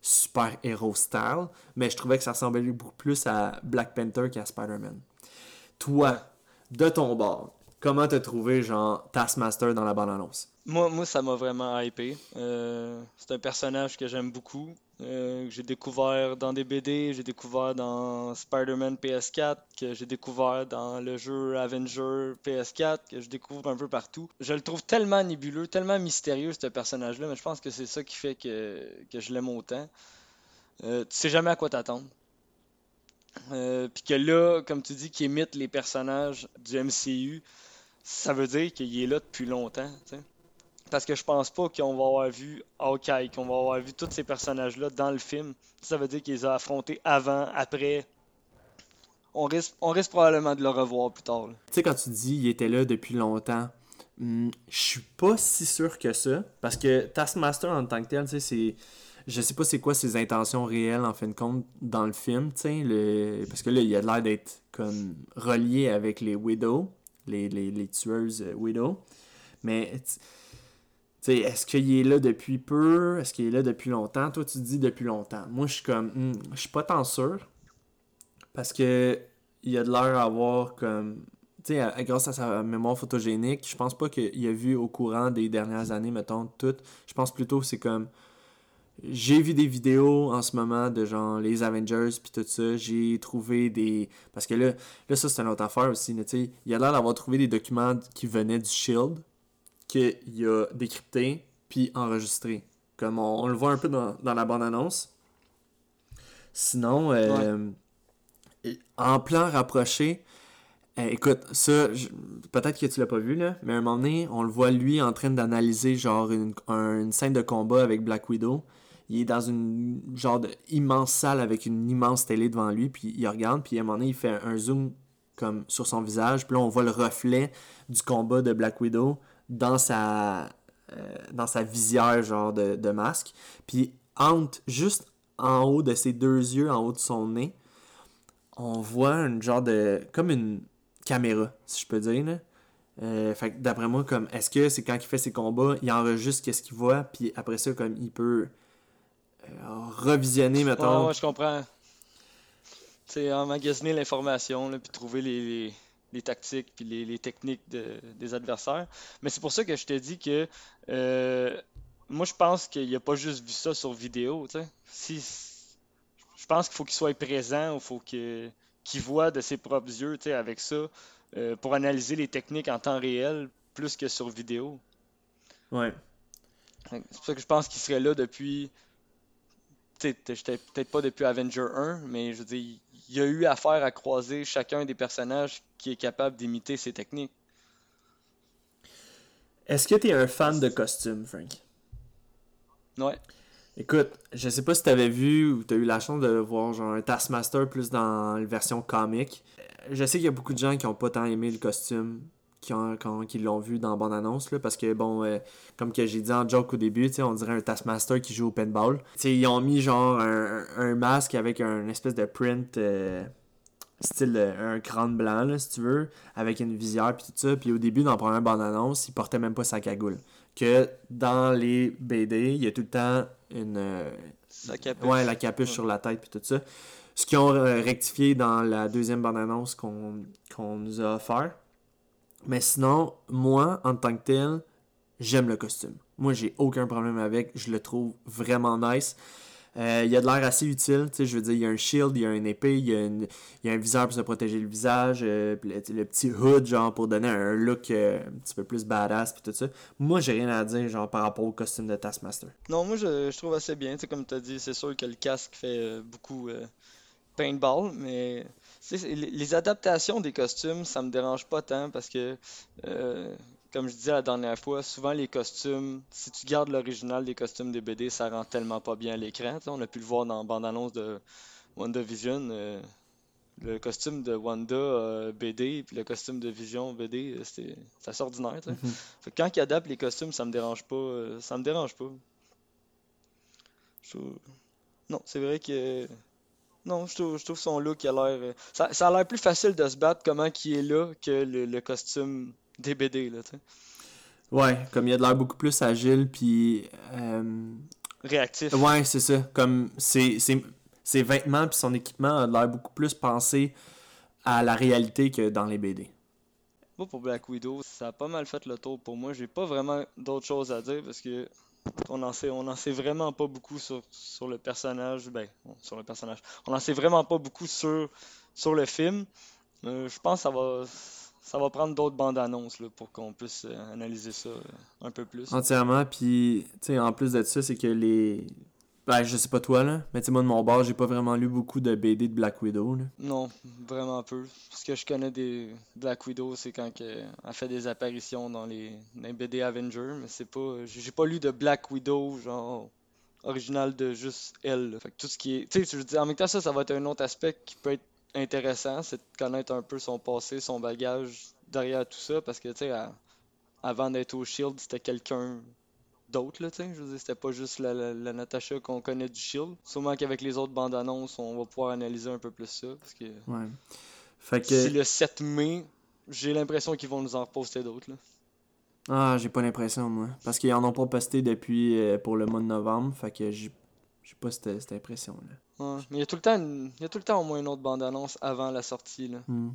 Speaker 1: super héros style, mais je trouvais que ça ressemblait beaucoup plus à Black Panther qu'à Spider-Man. Toi, de ton bord, comment t'as trouvé genre Taskmaster dans la bande-annonce?
Speaker 3: Moi, moi, ça m'a vraiment hypé. Euh, c'est un personnage que j'aime beaucoup, euh, que j'ai découvert dans des BD, j'ai découvert dans Spider-Man PS4, que j'ai découvert dans le jeu Avenger PS4, que je découvre un peu partout. Je le trouve tellement nébuleux, tellement mystérieux, ce personnage-là, mais je pense que c'est ça qui fait que, je l'aime autant. Euh, tu sais jamais à quoi t'attendre. Euh, Puis que là, comme tu dis, qu'il imite les personnages du MCU, ça veut dire qu'il est là depuis longtemps. Parce que je pense pas qu'on va avoir vu Hawkeye, qu'on va avoir vu tous ces personnages-là dans le film. Ça veut dire qu'ils les a affrontés avant, après. On risque, probablement de le revoir plus tard.
Speaker 1: Tu sais, quand tu dis il était là depuis longtemps, hmm, je suis pas si sûr que ça. Parce que Taskmaster en tant que tel, c'est. Je sais pas c'est quoi ses intentions réelles en fin de compte dans le film, tu. Le... Parce que là, il a l'air d'être comme relié avec les Widow, les, les, les tueuses euh, Widow. Mais, est-ce qu'il est là depuis peu? Est-ce qu'il est là depuis longtemps? Toi, tu dis depuis longtemps. Moi, je suis comme. hmm, je suis pas tant sûr. Parce que il a de l'air à avoir comme. Tu sais, grâce à sa mémoire photogénique, je pense pas qu'il a vu au courant des dernières années, mettons, toutes. Je pense plutôt que c'est comme. J'ai vu des vidéos en ce moment de genre les Avengers puis tout ça. J'ai trouvé des. Parce que là, là ça c'est une autre affaire aussi. là, tu sais. Il a l'air d'avoir trouvé des documents qui venaient du Shield qu'il a décrypté puis enregistré. Comme on, on le voit un peu dans, dans la bande-annonce. Sinon, euh, en plan rapproché, euh, écoute, ça, peut-être que tu l'as pas vu, là, mais à un moment donné, on le voit lui en train d'analyser genre une, un- une scène de combat avec Black Widow. Il est dans une genre de immense salle avec une immense télé devant lui, puis il regarde, puis à un moment donné, il fait un zoom comme sur son visage, puis là, on voit le reflet du combat de Black Widow dans sa, euh, dans sa visière, genre de, de masque. Puis, entre, juste en haut de ses deux yeux, en haut de son nez, on voit un genre de. comme une caméra, si je peux dire. Là. Euh, fait d'après moi, comme est-ce que c'est quand il fait ses combats, il enregistre qu'est-ce qu'il voit, puis après ça, comme il peut revisionner, mettons.
Speaker 3: Ouais, ouais, je comprends. C'est emmagasiner l'information, puis trouver les, les, les tactiques, puis les, les techniques de- des adversaires. Mais c'est pour ça que je te dis que euh, moi, je pense qu'il a pas juste vu ça sur vidéo, tu sais. Si, je pense qu'il faut qu'il soit présent, il faut que- qu'il voit de ses propres yeux, tu sais, avec ça, euh, pour analyser les techniques en temps réel, plus que sur vidéo.
Speaker 1: Ouais.
Speaker 3: C'est pour ça que je pense qu'il serait là depuis. Tu j'étais peut-être pas depuis Avenger 1, mais je veux dire, il y a eu affaire à croiser chacun des personnages qui est capable d'imiter ses techniques.
Speaker 1: Est-ce que t'es un fan de costumes, Frank?
Speaker 3: Ouais.
Speaker 1: Écoute, je sais pas si t'avais vu ou t'as eu la chance de voir genre un Taskmaster plus dans la version comique. Je sais qu'il y a beaucoup de gens qui ont pas tant aimé le costume, qui, ont- quand- qui l'ont vu dans la bande-annonce, là, parce que bon, euh, comme que j'ai dit en joke au début, on dirait un Taskmaster qui joue au paintball. Ils ont mis genre un, un masque avec un espèce de print euh, style euh, un crâne blanc, là, si tu veux, avec une visière puis tout ça. Puis au début, dans la première bande-annonce, il portait même pas sa cagoule. Que dans les BD, il y a tout le temps une,
Speaker 3: Ça capuche.
Speaker 1: Ouais, la capuche
Speaker 3: Ouais.
Speaker 1: sur la tête puis tout ça. Ce qu'ils ont rectifié dans la deuxième bande-annonce qu'on qu'on nous a offert. Mais sinon, moi, en tant que tel, j'aime le costume. Moi, j'ai aucun problème avec. Je le trouve vraiment nice. Euh, il a de l'air assez utile. Tu sais, je veux dire, il y a un shield, il y a une épée, il y a, y un viseur pour se protéger le visage, euh, le, petit hood, genre, pour donner un look euh, un petit peu plus badass, puis tout ça. Moi, j'ai rien à dire, genre, par rapport au costume de Taskmaster.
Speaker 3: Non, moi je, je trouve assez bien. Tu sais, comme tu as dit, c'est sûr que le casque fait beaucoup paintball, mais sais, les, adaptations des costumes, ça me dérange pas tant parce que, euh, comme je disais la dernière fois, souvent les costumes, si tu gardes l'original des costumes des BD, ça rend tellement pas bien à l'écran. On a pu le voir dans la bande-annonce de WandaVision. euh, le costume de Wanda euh, BD puis le costume de Vision BD, euh, c'est c'est assez ordinaire. Fait que quand ils adaptent les costumes, ça me dérange pas. ça me dérange pas. Je Non, c'est vrai que. Non, je trouve, je trouve son look a l'air. euh, Ça, ça a l'air plus facile de se battre comment qui est là que le, le costume des BD, là.
Speaker 1: Ouais, comme il a de l'air beaucoup plus agile, puis... euh,
Speaker 3: Réactif.
Speaker 1: Ouais, c'est ça. Comme ses, ses, ses vêtements puis son équipement a l'air beaucoup plus pensé à la réalité que dans les BD.
Speaker 3: Moi, pour Black Widow, ça a pas mal fait le tour pour moi. J'ai pas vraiment d'autres choses à dire parce que on en sait, on en sait vraiment pas beaucoup sur, sur le personnage. Ben, sur le personnage. On en sait vraiment pas beaucoup sur, sur le film. Euh, je pense que ça va, ça va prendre d'autres bandes annonces là, pour qu'on puisse euh, analyser ça euh, un peu plus.
Speaker 1: Entièrement, puis, en plus de ça, c'est que les... Ben, je sais pas toi, là, mais tu moi, de mon bord, j'ai pas vraiment lu beaucoup de BD de Black Widow, là.
Speaker 3: Non, vraiment peu. Ce que je connais des Black Widow, c'est quand elle fait des apparitions dans les, BD Avengers, mais c'est pas. J'ai pas lu de Black Widow, genre original de juste elle. là. Fait que tout ce qui est. Tu sais, je veux dire, en même temps, ça, ça va être un autre aspect qui peut être intéressant, c'est de connaître un peu son passé, son bagage derrière tout ça, parce que, tu sais, avant d'être au Shield, c'était quelqu'un d'autre, là, tu sais. Je veux dire, c'était pas juste la, la, la Natasha qu'on connaît du Shield. Sûrement qu'avec les autres bandes annonces, on va pouvoir analyser un peu plus ça, parce que.
Speaker 1: Ouais. Fait que...
Speaker 3: le 7 mai, j'ai l'impression qu'ils vont nous en reposter d'autres. là.
Speaker 1: Ah, j'ai pas l'impression, moi. Parce qu'ils en ont pas posté depuis euh, pour le mois de novembre, fait que j'ai pas cette, cette impression-là.
Speaker 3: Ouais. Mais il y a tout le temps une- il y a tout le temps au moins une autre bande-annonce avant la sortie. Là.
Speaker 1: Hmm.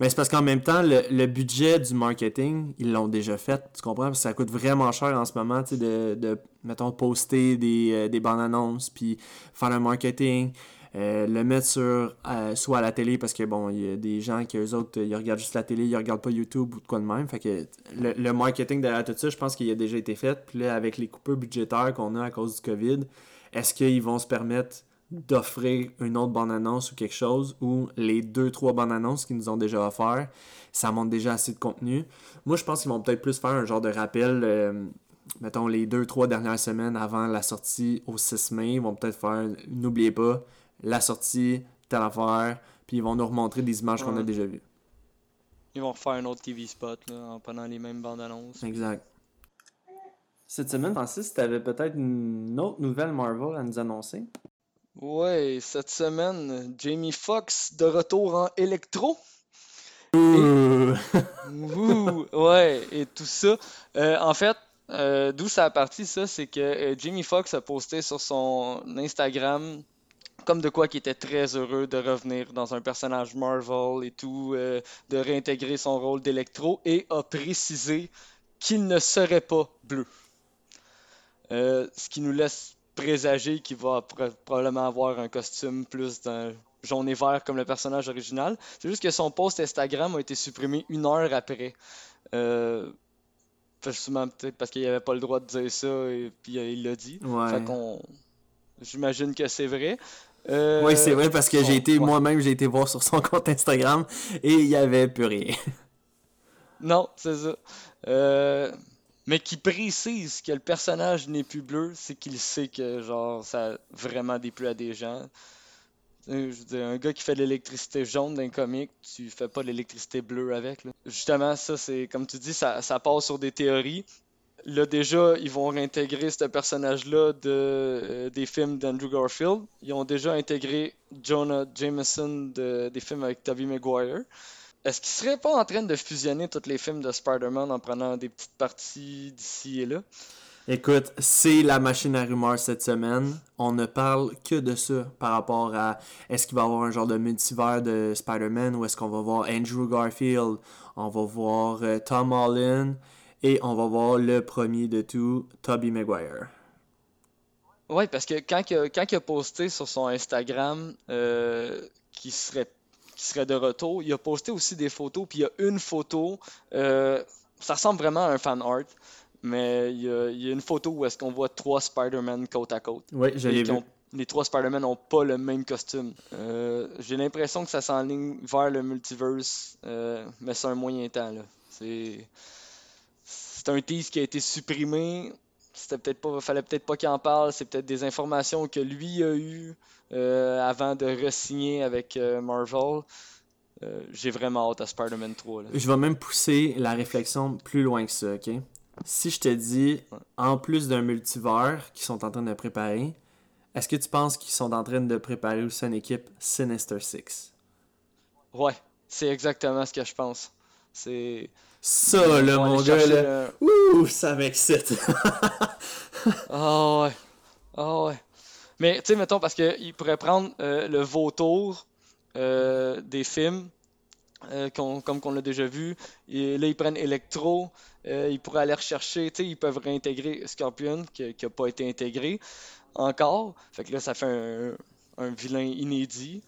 Speaker 1: Mais c'est parce qu'en même temps, le, le budget du marketing, ils l'ont déjà fait. Tu comprends? Parce que ça coûte vraiment cher en ce moment, tu sais, de, de, mettons, poster des, euh, des bandes annonces, puis faire le marketing, euh, le mettre sur, euh, soit à la télé, parce que bon, il y a des gens qui, eux autres, ils regardent juste la télé, ils regardent pas YouTube ou de quoi de même. Fait que le, le marketing derrière tout ça, je pense qu'il a déjà été fait. Puis là, avec les coupures budgétaires qu'on a à cause du COVID, est-ce qu'ils vont se permettre d'offrir une autre bande-annonce ou quelque chose ou les deux, trois bandes-annonces qu'ils nous ont déjà offert, ça montre déjà assez de contenu. Moi, je pense qu'ils vont peut-être plus faire un genre de rappel euh, mettons, les deux, trois dernières semaines avant la sortie au 6 mai, ils vont peut-être faire, n'oubliez pas, la sortie, telle affaire, puis ils vont nous remontrer des images qu'on a déjà vues.
Speaker 3: Ils vont refaire un autre TV spot là, en prenant les mêmes bandes annonces.
Speaker 1: Exact. Cette semaine, Francis, tu avais peut-être une autre nouvelle Marvel à nous annoncer?
Speaker 3: Ouais, cette semaine, Jamie Foxx de retour en électro.
Speaker 1: Ouh,
Speaker 3: ouais, et tout ça. Euh, en fait, euh, d'où ça a parti, ça, c'est que euh, Jamie Foxx a posté sur son Instagram comme de quoi qu'il était très heureux de revenir dans un personnage Marvel et tout, de réintégrer son rôle d'électro et a précisé qu'il ne serait pas bleu. Ce qui nous laisse présager qu'il va pro- probablement avoir un costume plus d'un jaune et vert comme le personnage original. C'est juste que son post Instagram a été supprimé une heure après. Euh, peut-être parce qu'il n'avait pas le droit de dire ça et puis euh, il l'a dit.
Speaker 1: Ouais.
Speaker 3: J'imagine que c'est vrai. Euh,
Speaker 1: Oui, c'est vrai parce que j'ai été
Speaker 3: ouais.
Speaker 1: moi-même, j'ai été voir sur son compte Instagram et il y avait plus rien.
Speaker 3: Non, c'est ça. Euh, mais qui précise que le personnage n'est plus bleu, c'est qu'il sait que genre ça a vraiment déplu à des gens. Euh, un gars qui fait de l'électricité jaune d'un comic, tu fais pas de l'électricité bleue avec. Justement, ça, c'est comme tu dis, ça, ça passe sur des théories. Là, déjà, ils vont réintégrer ce personnage-là de, euh, des films d'Andrew Garfield. Ils ont déjà intégré Jonah Jameson de- des films avec Tobey Maguire. Est-ce qu'ils seraient pas en train de fusionner tous les films de Spider-Man en prenant des petites parties d'ici et là?
Speaker 1: Écoute, c'est la machine à rumeurs cette semaine. On ne parle que de ça par rapport à est-ce qu'il va y avoir un genre de multivers de Spider-Man ou est-ce qu'on va voir Andrew Garfield, on va voir euh, Tom Holland et on va voir le premier de tout, Tobey Maguire.
Speaker 3: Ouais, parce que quand, il a, quand il a posté sur son Instagram euh, qu'il serait, qu'il serait de retour, il a posté aussi des photos, puis il y a une photo, euh, ça ressemble vraiment à un fan art, mais il y a, il y a une photo où est-ce qu'on voit trois Spider-Man côte à côte.
Speaker 1: Oui,
Speaker 3: qui
Speaker 1: vu.
Speaker 3: ont- les trois Spider-Man n'ont pas le même costume. Euh, j'ai l'impression que ça s'enligne vers le multiverse, euh, mais c'est un moyen temps. C'est, un tease qui a été supprimé. C'était peut-être pas, fallait peut-être pas qu'il en parle. C'est peut-être des informations que lui a eues avant de re-signer avec euh, Marvel. Euh, j'ai vraiment hâte à Spider-Man 3. là.
Speaker 1: Je vais même pousser la réflexion plus loin que ça, ok? Si je te dis, en plus d'un multivers qu'ils sont en train de préparer, est-ce que tu penses qu'ils sont en train de préparer aussi une équipe Sinister Six?
Speaker 3: Ouais, c'est exactement ce que je pense. C'est.
Speaker 1: Ça, là, mon gars, là. Ouh, ça m'excite.
Speaker 3: Ah ouais. Ah ouais. Mais tu sais, mettons, parce qu'il pourrait prendre euh, le vautour euh, des films, euh, comme qu'on l'a déjà vu. Et là, ils prennent Electro. ils pourraient aller rechercher, tu sais, ils peuvent réintégrer Scorpion, qui n'a pas été intégré encore. Fait que là, ça fait un, un vilain inédit.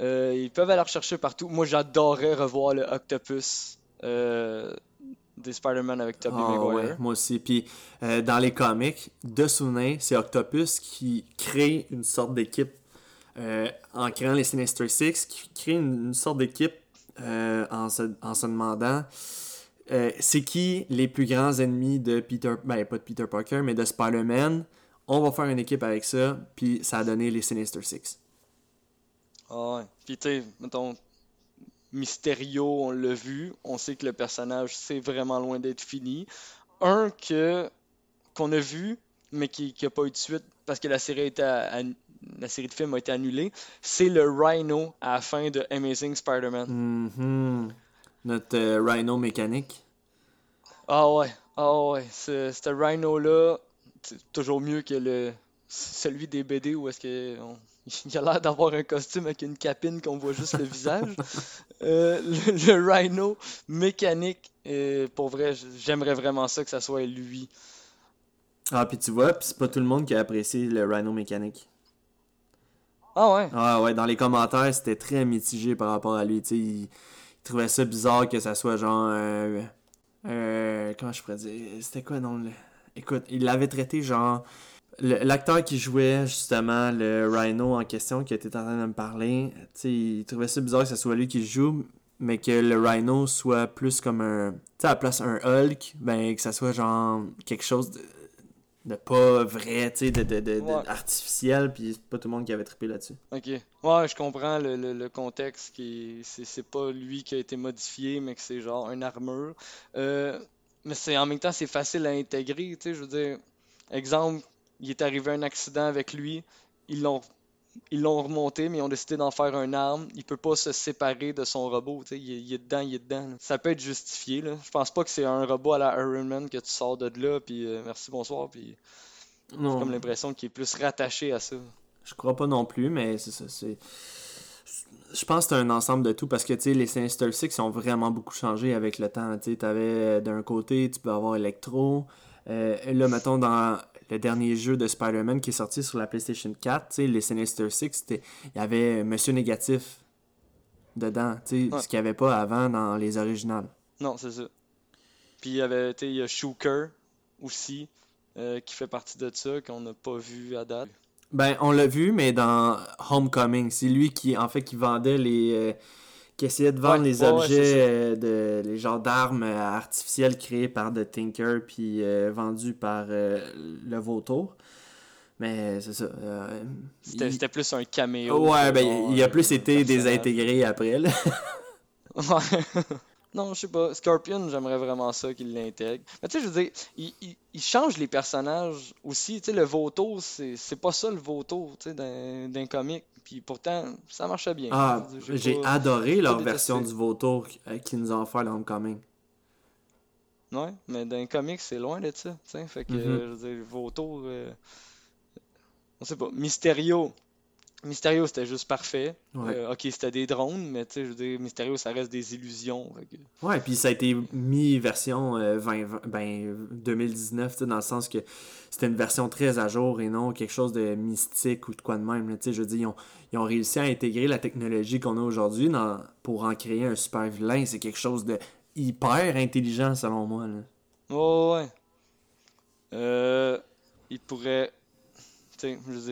Speaker 3: Ils peuvent aller rechercher partout. Moi, j'adorerais revoir le Octopus des Spider-Man avec Tobey
Speaker 1: Ah
Speaker 3: Maguire.
Speaker 1: ouais, moi aussi. Puis euh, dans les comics, de souvenir, c'est Octopus qui crée une sorte d'équipe euh, en créant les Sinister Six, qui crée une, une sorte d'équipe euh, en, se, en se demandant c'est qui les plus grands ennemis de Peter, ben pas de Peter Parker, mais de Spider-Man. On va faire une équipe avec ça, puis ça a donné les Sinister Six.
Speaker 3: Ah ouais. Puis tu sais, mettons, Mysterio, on l'a vu, on sait que le personnage, c'est vraiment loin d'être fini. Un que qu'on a vu, mais qui n'a pas eu de suite parce que la série, a été à- à- la série de films a été annulée, c'est le Rhino à la fin de Amazing Spider-Man.
Speaker 1: Mhm. Notre euh, Rhino mécanique.
Speaker 3: Ah ouais, ah ouais, ce, ce Rhino-là, c'est toujours mieux que le celui des BD où est-ce que on- il a l'air d'avoir un costume avec une capine qu'on voit juste le visage. Euh, le, le Rhino mécanique, euh, pour vrai, j'aimerais vraiment ça que ça soit lui.
Speaker 1: Ah, puis tu vois, c'est pas tout le monde qui a apprécié le Rhino mécanique.
Speaker 3: Ah ouais,
Speaker 1: Ah ouais, dans les commentaires, c'était très mitigé par rapport à lui. Tu sais, il, il trouvait ça bizarre que ça soit genre un. un- comment je pourrais dire C'était quoi, non Écoute, il l'avait traité genre. L'acteur qui jouait justement le Rhino en question, qui était en train de me parler, il trouvait ça bizarre que ce soit lui qui le joue, mais que le Rhino soit plus comme un. Tu sais, à la place un Hulk, ben que ça soit genre quelque chose de. de pas vrai, tu sais, de, de, de-
Speaker 3: Ouais.
Speaker 1: artificiel, puis c'est pas tout le monde qui avait trippé là-dessus.
Speaker 3: Ok. Ouais, je comprends le, le- le contexte qui est- c'est c'est pas lui qui a été modifié, mais que c'est genre une armure. Euh, mais c'est en même temps c'est facile à intégrer, tu sais, je veux dire, exemple, il est arrivé un accident avec lui, ils l'ont ils l'ont remonté, mais ils ont décidé d'en faire un arme. Il peut pas se séparer de son robot, il, est- il est dedans, il est dedans. là. Ça peut être justifié, là. Je pense pas que c'est un robot à la Iron Man que tu sors de là, puis euh, merci, bonsoir, puis j'ai comme l'impression qu'il est plus rattaché à ça.
Speaker 1: je crois pas non plus, mais c'est ça, c'est... Je pense que c'est un ensemble de tout, parce que, les Sinister Six ont vraiment beaucoup changé avec le temps, tu euh, d'un côté, tu peux avoir Electro, euh, là, mettons, dans le dernier jeu de Spider-Man qui est sorti sur la PlayStation 4, tu sais, les Sinister Six, il y avait Monsieur Négatif dedans, tu sais,
Speaker 3: Ouais.
Speaker 1: ce qu'il n'y avait pas avant dans les originales.
Speaker 3: Non, c'est ça. Puis il y avait, y a Shooker aussi, euh, qui fait partie de ça, qu'on n'a pas vu à date.
Speaker 1: Ben, on l'a vu, mais dans Homecoming, c'est lui qui, en fait, qui vendait les... euh, qui essayait de vendre
Speaker 3: Ouais,
Speaker 1: les
Speaker 3: ouais,
Speaker 1: objets, euh, de, les genres d'armes euh, artificielles créées par The Tinker, puis euh, vendus par euh, le Vautour. Mais c'est ça. euh,
Speaker 3: C'était
Speaker 1: il-
Speaker 3: plus un caméo.
Speaker 1: Ouais, ben,
Speaker 3: genre
Speaker 1: il a plus été désintégré après, là.
Speaker 3: Ouais. Non, je sais pas. Scorpion, j'aimerais vraiment ça qu'il l'intègre. Mais tu sais, je veux dire, il, il- il change les personnages aussi. Tu sais, le vautour, c'est c'est pas ça le vautour, tu sais, d'un d'un comic. Puis pourtant, ça marchait bien.
Speaker 1: Ah, j'ai adoré leur
Speaker 3: détesté.
Speaker 1: version du Vautour euh, qu'ils nous ont offert dans Homecoming.
Speaker 3: Ouais, mais d'un comic, c'est loin de ça, tu sais. Fait que,
Speaker 1: Mhm.
Speaker 3: euh, je veux dire, Vautour, euh, on sait pas. Mysterio. Mysterio, c'était juste parfait.
Speaker 1: Ouais.
Speaker 3: Euh, ok, c'était des drones, mais tu sais, je veux dire, Mysterio, ça reste des illusions. que-
Speaker 1: Ouais, puis ça a été mis version euh, 20, ben, 2019, tu sais, dans le sens que c'était une version très à jour et non quelque chose de mystique ou de quoi de même. tu sais, je veux dire, ils ont, ils ont réussi à intégrer la technologie qu'on a aujourd'hui pour en créer un super vilain. C'est quelque chose de hyper intelligent selon moi. Là.
Speaker 3: Ouais, ouais. Euh, il pourrait. tu sais, je veux dire,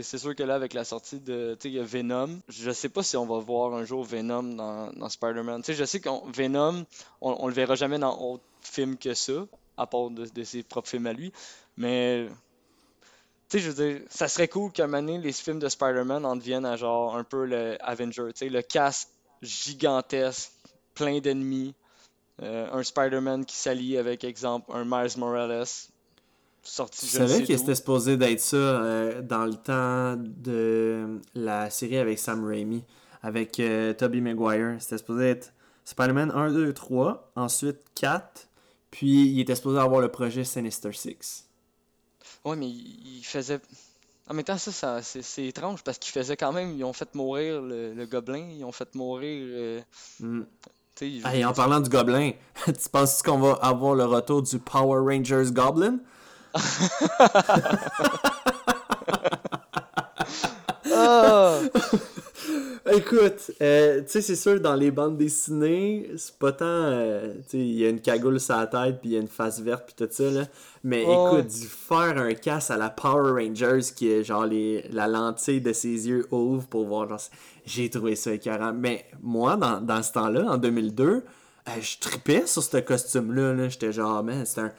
Speaker 3: c'est sûr que là, avec la sortie de. Venom. Je sais pas si on va voir un jour Venom dans, Spider-Man. Je sais que Venom, on, on le verra jamais dans autre film que ça, à part de, ses propres films à lui. Mais. Tu je veux ça serait cool qu'à un moment donné, les films de Spider-Man en deviennent à genre un peu le Avenger. Tu le cast gigantesque, plein d'ennemis. Euh, un Spider-Man qui s'allie avec, exemple, un Miles Morales. Sorti,
Speaker 1: Tu
Speaker 3: je
Speaker 1: savais que c'était supposé d'être ça euh, dans le temps de la série avec Sam Raimi, avec euh, Tobey Maguire. C'était supposé être Spider-Man 1, 2, 3, ensuite 4, puis il était supposé avoir le projet Sinister Six.
Speaker 3: Ouais, mais il faisait. En même temps, ça, ça c'est étrange parce qu'ils faisaient quand même. Ils ont fait mourir le, le gobelin. Ils ont fait mourir. euh,
Speaker 1: Mm. Hey, en parlant du gobelin, tu penses qu'on va avoir le retour du Power Rangers Goblin?
Speaker 3: Ah!
Speaker 1: Écoute, euh, tu sais, c'est sûr, dans les bandes dessinées, c'est pas tant. euh, tu sais, il y a une cagoule sur la tête, puis il y a une face verte, puis tout ça, là. Mais écoute, du faire un casse à la Power Rangers, qui est genre les, la lentille de ses yeux ouvre pour voir. genre, J'ai trouvé ça écœurant. Mais moi, dans, dans ce temps-là, en 2002, euh, je tripais sur ce costume-là. Là. J'étais genre, man, c'est un,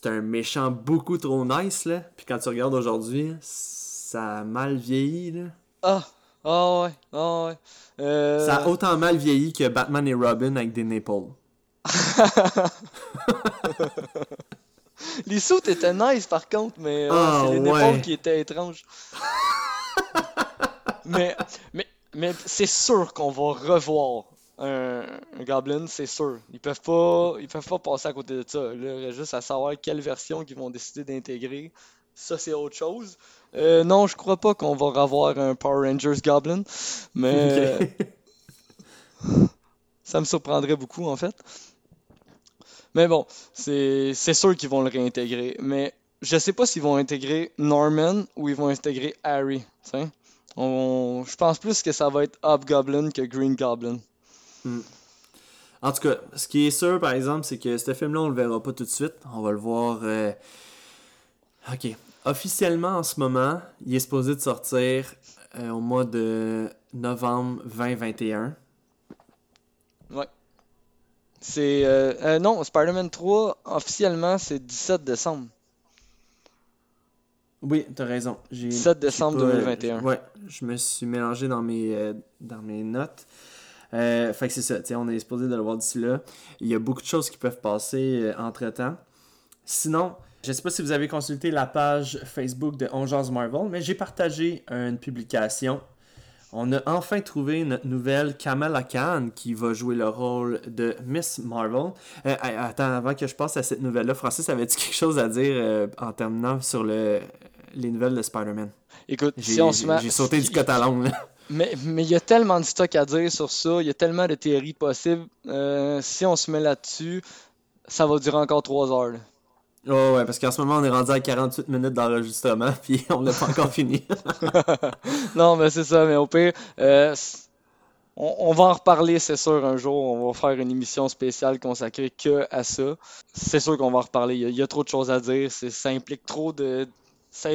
Speaker 1: c'est un méchant beaucoup trop nice, là. Puis quand tu regardes aujourd'hui, ça a mal vieilli, là.
Speaker 3: Ah! Ah ouais! Ah ouais! Euh,
Speaker 1: Ça a autant mal vieilli que Batman et Robin avec des nipples.
Speaker 3: Les sauts étaient nice par contre, mais ouais,
Speaker 1: Ah,
Speaker 3: c'est les
Speaker 1: ouais.
Speaker 3: qui étaient étranges. mais mais, mais c'est sûr qu'on va revoir un, un Goblin, c'est sûr. Ils peuvent pas ils peuvent pas passer à côté de ça. Là, il reste juste à savoir quelle version qu'ils vont décider d'intégrer. Ça, c'est autre chose. Euh, non, je crois pas qu'on va revoir un Power Rangers Goblin, mais ça me surprendrait beaucoup en fait. Mais bon, c'est sûr qu'ils vont le réintégrer. Mais je sais pas s'ils vont intégrer Norman ou ils vont intégrer Harry. On, je pense plus que ça va être Hobgoblin que Green Goblin.
Speaker 1: En tout cas, ce qui est sûr, par exemple, c'est que ce film-là, on le verra pas tout de suite. On va le voir. euh, Ok. Officiellement, en ce moment, il est supposé de sortir euh, au mois de novembre 2021.
Speaker 3: C'est. euh, non, Spider-Man 3, officiellement, c'est 17 décembre.
Speaker 1: Oui, t'as raison. J'ai-
Speaker 3: 7
Speaker 1: j'ai
Speaker 3: décembre
Speaker 1: pas, euh,
Speaker 3: 2021.
Speaker 1: ouais, je me suis mélangé dans mes, dans mes notes. Euh, fait que c'est ça, on est supposé de le voir d'ici là. Il y a beaucoup de choses qui peuvent passer euh, entre-temps. Sinon, je sais pas si vous avez consulté la page Facebook de On Jase Marvel, mais j'ai partagé une publication. On a enfin trouvé notre nouvelle Kamala Khan qui va jouer le rôle de Miss Marvel. Euh, attends, avant que je passe à cette nouvelle-là, Francis, avais-tu quelque chose à dire euh, en terminant sur le, les nouvelles de Spider-Man?
Speaker 3: Écoute,
Speaker 1: J'ai
Speaker 3: si on se met.
Speaker 1: j'ai sauté du coq à l'ongle.
Speaker 3: Mais mais il y a tellement de stock à dire sur ça, il y a tellement de théories possibles. Euh, si on se met là-dessus, ça va durer encore 3 heures. là.
Speaker 1: Oh ouais, parce qu'en ce moment, on est rendu à 48 minutes d'enregistrement, puis on l'a pas encore fini.
Speaker 3: Non, mais c'est ça, mais au pire, euh, on, on va en reparler, c'est sûr, un jour. On va faire une émission spéciale consacrée que à ça. C'est sûr qu'on va en reparler. Il y a, il y a trop de choses à dire. Ça implique trop de. Ça,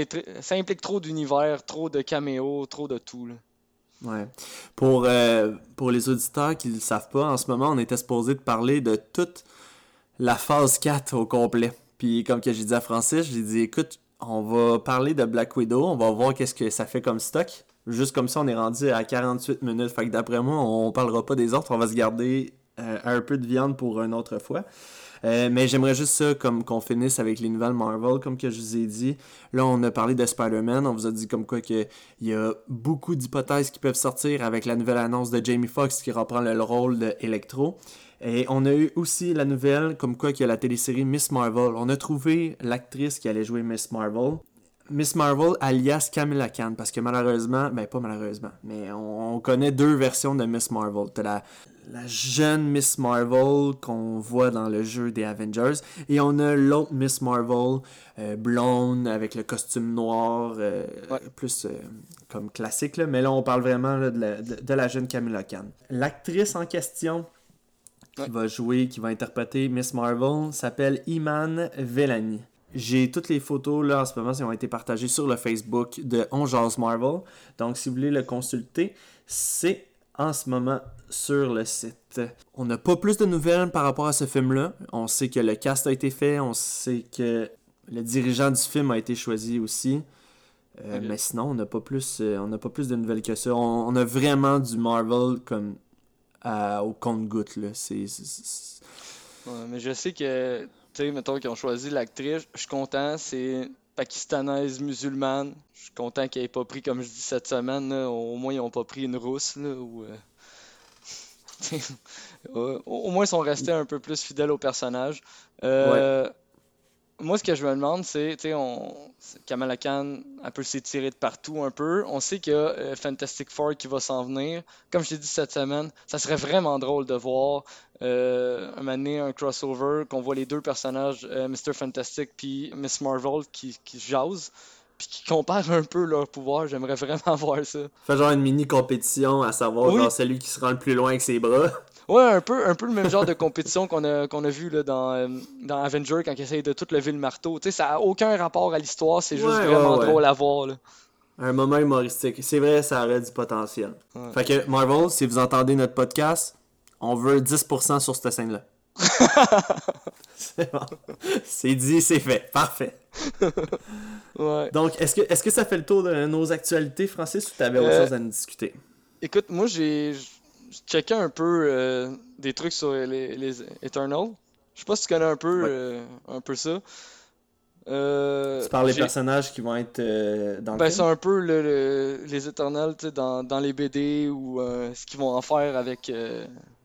Speaker 3: implique trop d'univers, trop de caméos, trop de tout. là.
Speaker 1: Ouais. Pour, euh, pour les auditeurs qui ne le savent pas, en ce moment, on était supposé de parler de toute la phase 4 au complet. Puis comme que j'ai dit à Francis, j'ai dit écoute, on va parler de Black Widow, on va voir qu'est-ce que ça fait comme stock. Juste comme ça, on est rendu à 48 minutes. Fait que d'après moi, on parlera pas des autres, on va se garder euh, un peu de viande pour une autre fois. Euh, mais j'aimerais juste ça, comme qu'on finisse avec les nouvelles Marvel, comme que je vous ai dit. Là, on a parlé de Spider-Man, on vous a dit comme quoi que il y a beaucoup d'hypothèses qui peuvent sortir avec la nouvelle annonce de Jamie Foxx qui reprend le rôle de Electro. Et on a eu aussi la nouvelle comme quoi qu'il y a la télésérie Miss Marvel. On a trouvé l'actrice qui allait jouer Miss Marvel. Miss Marvel alias Kamala Khan parce que malheureusement, ben pas malheureusement, mais on, on connaît deux versions de Miss Marvel. La jeune Miss Marvel qu'on voit dans le jeu des Avengers et on a l'autre Miss Marvel euh, blonde avec le costume noir euh,
Speaker 3: Ouais.
Speaker 1: plus euh, comme classique là, mais là on parle vraiment là, de, la, de- de la jeune Kamala Khan. L'actrice en question qui va jouer, qui va interpréter Miss Marvel s'appelle Iman Vellani. J'ai toutes les photos là en ce moment qui ont été partagées sur le Facebook de On Marvel. Donc si vous voulez le consulter, c'est en ce moment sur le site. On n'a pas plus de nouvelles par rapport à ce film-là. On sait que le cast a été fait, on sait que le dirigeant du film a été choisi aussi. Euh. Mais sinon, on n'a pas plus, euh, on n'a pas plus de nouvelles que ça. On, on a vraiment du Marvel comme à- au compte-goutte là. C'est, c'est- c'est-
Speaker 3: Ouais, mais je sais que, tu sais, mettons qu'ils ont choisi l'actrice, je suis content, c'est pakistanaise musulmane. Je suis content qu'elle ait pas pris, comme je dis cette semaine, là, au moins ils ont pas pris une rousse, là, euh, au au moins ils sont restés un peu plus fidèles au personnage. Euh, Moi, ce que je me demande, c'est, tu sais, on... Kamala Khan, elle peut s'étirer de partout un peu. On sait qu'il y a euh, Fantastic Four qui va s'en venir. Comme je t'ai dit cette semaine, ça serait vraiment drôle de voir euh, un moment donné, un crossover, qu'on voit les deux personnages, euh, Mr. Fantastic puis Miss Marvel, qui, qui se jasent, puis qui comparent un peu leur pouvoir. J'aimerais vraiment voir ça.
Speaker 1: Fait genre une mini compétition à savoir
Speaker 3: Oui.
Speaker 1: genre celui qui se rend le plus loin avec ses bras.
Speaker 3: Ouais, un peu, un peu le même genre de compétition qu'on a, qu'on a vu là, dans, euh, dans Avenger quand ils essayent de tout lever le marteau. Tu sais, ça n'a aucun rapport à l'histoire, c'est juste
Speaker 1: Ouais,
Speaker 3: vraiment
Speaker 1: ouais, ouais.
Speaker 3: drôle à voir. Là.
Speaker 1: Un moment humoristique. C'est vrai, ça aurait du potentiel. Fait que Marvel, si vous entendez notre podcast, on veut 10% sur cette scène-là. c'est bon. C'est dit, c'est fait. Parfait.
Speaker 3: Ouais.
Speaker 1: Donc, est-ce que, est que ça fait le tour de nos actualités, Francis, ou t'avais autre
Speaker 3: Euh,
Speaker 1: chose à nous discuter?
Speaker 3: Écoute, moi j'ai checké un peu euh, des trucs sur les, les Eternals. Je sais pas si tu connais un peu,
Speaker 1: Ouais.
Speaker 3: euh, un peu ça.
Speaker 1: Tu parles des personnages qui vont être dans le
Speaker 3: Ben, c'est un peu le, le- les Eternals tu dans, dans les BD ou ce qu'ils vont en faire avec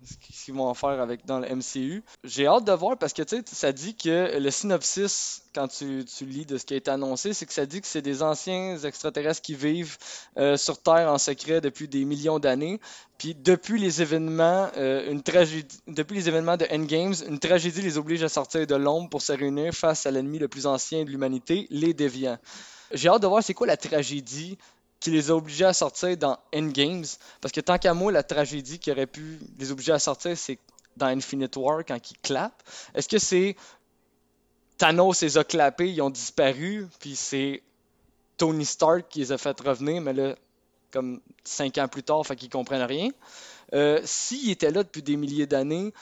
Speaker 3: ce qu'ils vont en faire avec dans le MCU. J'ai hâte de voir parce que tu sais, ça dit que le synopsis, quand tu, tu lis de ce qui a été annoncé, c'est que ça dit que c'est des anciens extraterrestres qui vivent euh, sur Terre en secret depuis des millions d'années. Puis depuis les événements, euh, une depuis les événements de Endgames, une tragédie les oblige à sortir de l'ombre pour se réunir face à l'ennemi le plus ancien de l'humanité, les déviants. J'ai hâte de voir c'est quoi la tragédie qui les a obligés à sortir dans Endgames. Parce que tant qu'à moi, la tragédie qui aurait pu les obliger à sortir, c'est dans Infinite War quand ils clapent. Est-ce que c'est Thanos les a clapés, ils ont disparu, puis c'est Tony Stark qui les a fait revenir, mais là, comme cinq ans plus tard, fait qu'ils comprennent rien. Euh, S'ils étaient là depuis des milliers d'années,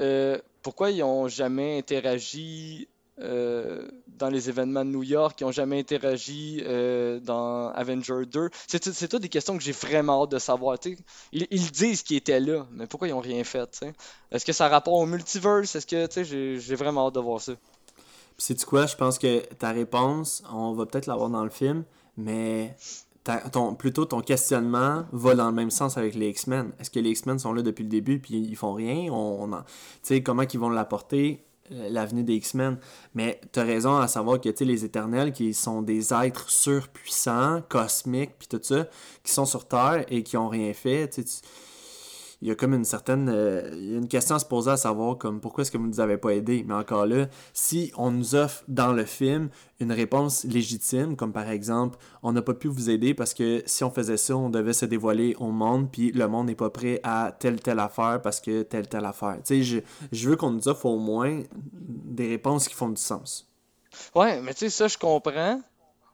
Speaker 3: euh, pourquoi ils ont jamais interagi euh, dans les événements de New York, qui ont jamais interagi euh, dans Avenger 2. C'est tout- c'est toutes des questions que j'ai vraiment hâte de savoir. tu sais. Ils, ils disent qu'ils étaient là, mais pourquoi ils ont rien fait? Est-ce que ça a rapport au multiverse? Est-ce que j'ai vraiment hâte de voir ça?
Speaker 1: Sais-tu quoi? Je pense que ta réponse, on va peut-être l'avoir dans le film, mais plutôt ton questionnement va dans le même sens avec les X-Men. Est-ce que les X-Men sont là depuis le début puis ils font rien? On, Tu comment ils vont l'apporter, l'avenue des X-Men? Mais tu as raison à savoir que les Éternels, qui sont des êtres surpuissants, cosmiques, puis tout ça, qui sont sur Terre et qui ont rien fait, tu- il y a comme une certaine euh, il y a une question à se poser à savoir comme pourquoi est-ce que vous ne nous avez pas aidés? Mais encore là si on nous offre dans le film une réponse légitime comme par exemple on n'a pas pu vous aider parce que si on faisait ça on devait se dévoiler au monde puis le monde n'est pas prêt à telle telle affaire parce que telle telle affaire tu sais je, je veux qu'on nous offre au moins des réponses qui font du sens
Speaker 3: Ouais, mais tu sais, ça, je comprends.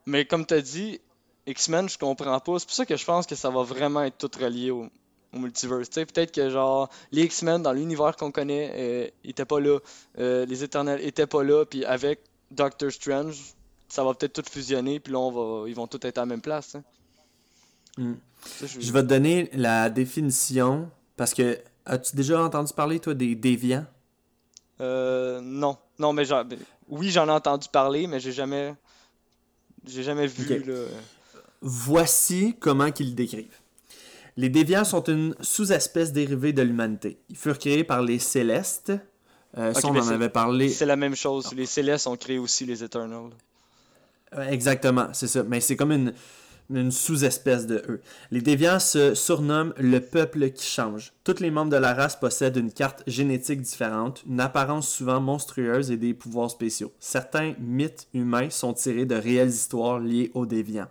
Speaker 3: Mais comme tu as dit, X-Men, je comprends pas. C'est pour ça que je pense que ça va vraiment être tout relié au, au multiverse. Peut-être que genre, les X-Men dans l'univers qu'on connaît euh, étaient pas là. Euh, les Éternels étaient pas là. Puis avec Doctor Strange, ça va peut-être tout fusionner. Puis là, on va, ils vont tous être à la même place. hein.
Speaker 1: Mm.
Speaker 3: Ça, je-
Speaker 1: je vais te donner la définition parce que as-tu déjà entendu parler toi des déviants?
Speaker 3: Euh, non. Non, mais genre, ben, oui, j'en ai entendu parler, mais j'ai jamais, j'ai jamais vu, là.
Speaker 1: Voici comment qu'ils le décrivent. Les déviants sont une sous-espèce dérivée de l'humanité. Ils furent créés par les Célestes. Euh, ça, on en
Speaker 3: c'est-
Speaker 1: avait parlé.
Speaker 3: C'est la même chose. Les Célestes ont créé aussi les Eternals.
Speaker 1: Exactement, c'est ça. Mais c'est comme une, une sous-espèce de eux. Les déviants se surnomment le peuple qui change. Tous les membres de la race possèdent une carte génétique différente, une apparence souvent monstrueuse et des pouvoirs spéciaux. Certains mythes humains sont tirés de réelles histoires liées aux déviants.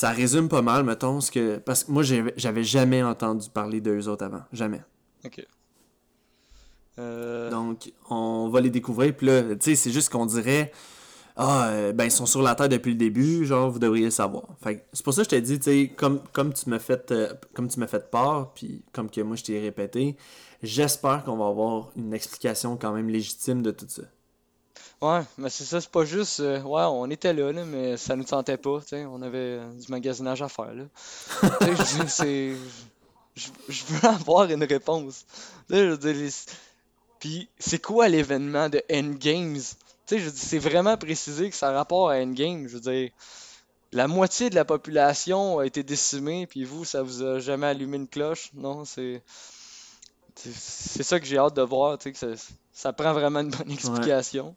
Speaker 1: Ça résume pas mal, mettons, ce que. Parce que moi, j'avais jamais entendu parler d'eux autres avant. Jamais.
Speaker 3: Ok. Euh,
Speaker 1: Donc, on va les découvrir. Puis là, tu sais, c'est juste qu'on dirait Ah, euh, ben, ils sont sur la Terre depuis le début, genre, vous devriez le savoir. Fait que c'est pour ça que je t'ai dit, tu sais, comme, comme tu m'as fait, euh, comme tu m'as fait part, puis comme que moi je t'ai répété, j'espère qu'on va avoir une explication quand même légitime de tout ça.
Speaker 3: Ouais, mais c'est ça, c'est pas juste. euh, ouais, on était là, là, mais ça nous tentait pas, tu sais. On avait euh, du magasinage à faire, là. Tu sais, je veux dire, c'est. Je, je veux avoir une réponse. Tu sais, je veux dire, les- Puis, c'est quoi l'événement de Endgames? Tu sais, je veux dire, c'est vraiment précisé que ça a rapport à Endgame. Je veux dire, la moitié de la population a été décimée, puis vous, ça vous a jamais allumé une cloche? Non, c'est. C'est c'est ça que j'ai hâte de voir, tu sais, que ça, ça prend vraiment une bonne explication.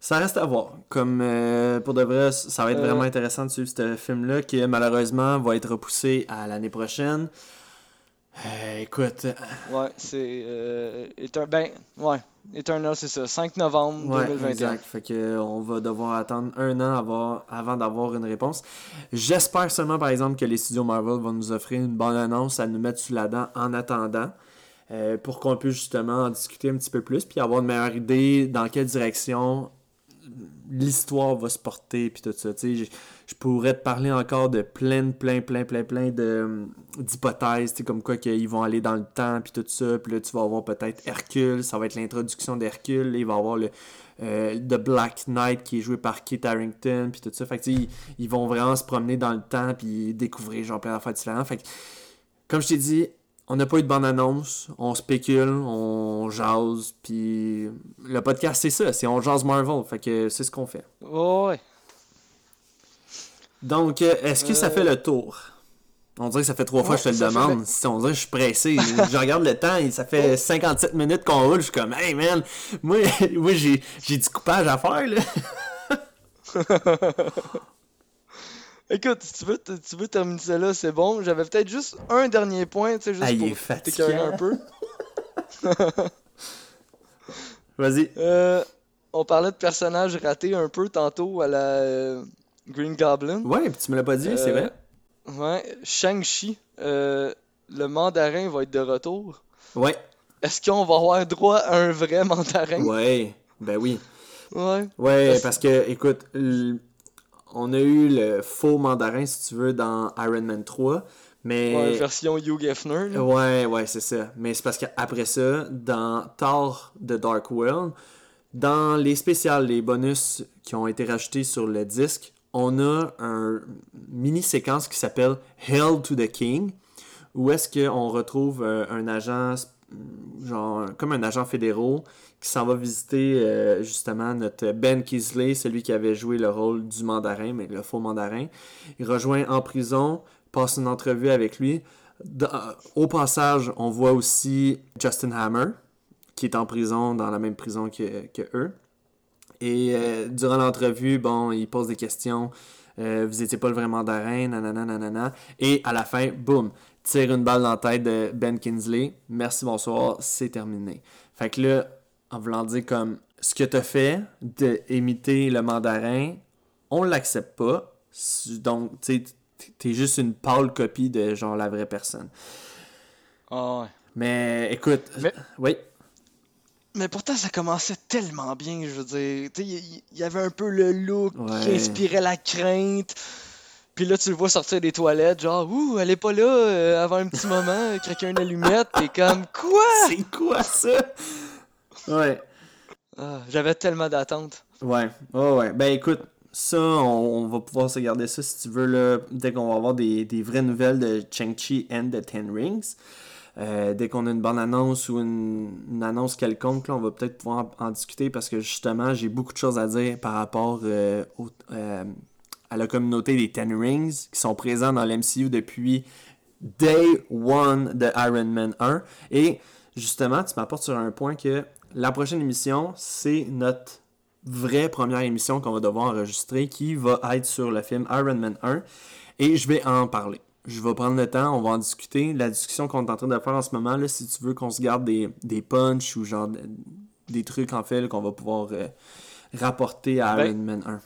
Speaker 1: Ça reste à voir. Comme euh, pour de vrai, ça va être
Speaker 3: Euh.
Speaker 1: vraiment intéressant de suivre ce film-là qui malheureusement va être repoussé à l'année prochaine. Euh, écoute,
Speaker 3: Ouais, c'est. Euh, ben, ouais, Eternal, c'est ça. 5 novembre
Speaker 1: Ouais,
Speaker 3: 2021.
Speaker 1: exact. Fait que euh, on va devoir attendre un an avant, avant d'avoir une réponse. J'espère seulement, par exemple, que les studios Marvel vont nous offrir une bonne annonce à nous mettre sous la dent en attendant. euh, pour qu'on puisse justement en discuter un petit peu plus, puis avoir une meilleure idée dans quelle direction l'histoire va se porter, puis tout ça. Je, je pourrais te parler encore de plein, plein, plein, plein, plein d'hypothèses, comme quoi qu'ils vont aller dans le temps, puis tout ça. Puis là, tu vas avoir peut-être Hercule, ça va être l'introduction d'Hercule. Il va avoir le euh, The Black Knight qui est joué par Kit Harington, puis tout ça. Fait que, ils, ils vont vraiment se promener dans le temps, puis découvrir genre plein d'affaires différentes. Fait que, comme je t'ai dit, on n'a pas eu de bande-annonce, on spécule, on jase, puis le podcast c'est ça, c'est on jase Marvel, fait que c'est ce qu'on fait.
Speaker 3: Ouais.
Speaker 1: Donc, est-ce que ça
Speaker 3: Euh,
Speaker 1: fait le tour? On dirait que ça fait trois fois que je te le
Speaker 3: fait
Speaker 1: demande. Si On dirait que je suis pressé. je regarde le temps et ça fait 57 minutes qu'on roule. Je suis comme, hey man, moi, moi j'ai, j'ai du coupage à faire là.
Speaker 3: Écoute, si tu veux, tu veux terminer ça là, c'est bon. J'avais peut-être juste un dernier point, tu sais, juste
Speaker 1: Ah,
Speaker 3: pour t'écœurer un peu.
Speaker 1: Vas-y.
Speaker 3: Euh, on parlait de personnages ratés un peu tantôt à la euh, Green Goblin.
Speaker 1: Ouais, tu me l'as pas dit, c'est
Speaker 3: Euh,
Speaker 1: vrai.
Speaker 3: Ouais, Shang-Chi, euh, le mandarin va être de retour.
Speaker 1: Ouais,
Speaker 3: Est-ce qu'on va avoir droit à un vrai mandarin?
Speaker 1: ouais, ben oui.
Speaker 3: Ouais.
Speaker 1: Ouais,
Speaker 3: Parce-
Speaker 1: que, écoute, on a eu le faux mandarin, si tu veux, dans Iron Man 3, mais...
Speaker 3: Ouais, version Hugh Hefner. là.
Speaker 1: Ouais, ouais, c'est ça. Mais c'est parce qu'après ça, dans Thor The Dark World, Dans les spéciales, les bonus qui ont été rajoutés sur le disque, on a un mini séquence qui s'appelle Hail to the King, où est-ce qu'on retrouve euh, un agent, genre comme un agent fédéral, qui s'en va visiter euh, justement notre Ben Kisley, celui qui avait joué le rôle du mandarin, mais le faux mandarin. Il rejoint en prison, passe une entrevue avec lui. Au passage, on voit aussi Justin Hammer, qui est en prison, dans la même prison que, que eux. Et euh, durant l'entrevue, bon, il pose des questions. Euh, vous étiez pas le vrai mandarin, nanana, nanana. Et à la fin, boum, tire une balle dans la tête de Ben Kinsley. Merci, bonsoir, c'est terminé. Fait que là, en voulant dire comme ce que t'as fait d'imiter le mandarin, on l'accepte pas. Donc, tu t'es juste une pâle copie de genre la vraie personne.
Speaker 3: Ah ouais.
Speaker 1: Mais écoute,
Speaker 3: Mais-
Speaker 1: oui.
Speaker 3: Mais pourtant, ça commençait tellement bien, je veux dire. Il y avait un peu le look qui inspirait la crainte. Puis là, tu le vois sortir des toilettes, genre, ouh, elle est pas là euh, avant un petit moment, euh, craquer une allumette, t'es comme, quoi?
Speaker 1: C'est quoi ça? Ouais.
Speaker 3: Ah, J'avais tellement d'attentes.
Speaker 1: Ouais, ouais, ouais. Ben écoute, ça, on, on va pouvoir se garder ça si tu veux, là, dès qu'on va avoir des, des vraies nouvelles de Chang-Chi and the Ten Rings. Euh, dès qu'on a une bonne annonce ou une, une annonce quelconque, là, on va peut-être pouvoir en, en discuter parce que justement, j'ai beaucoup de choses à dire par rapport euh, au- euh, à la communauté des Ten Rings qui sont présents dans l'MCU depuis Day One de Iron Man 1. Et justement, tu m'apportes sur un point que la prochaine émission, c'est notre vraie première émission qu'on va devoir enregistrer qui va être sur le film Iron Man 1 et je vais en parler. Je vais prendre le temps, on va en discuter. La discussion qu'on est en train de faire en ce moment, là, si tu veux qu'on se garde des, des punchs ou genre de- des trucs en fait qu'on va pouvoir euh, rapporter à
Speaker 3: Ben,
Speaker 1: Iron Man 1.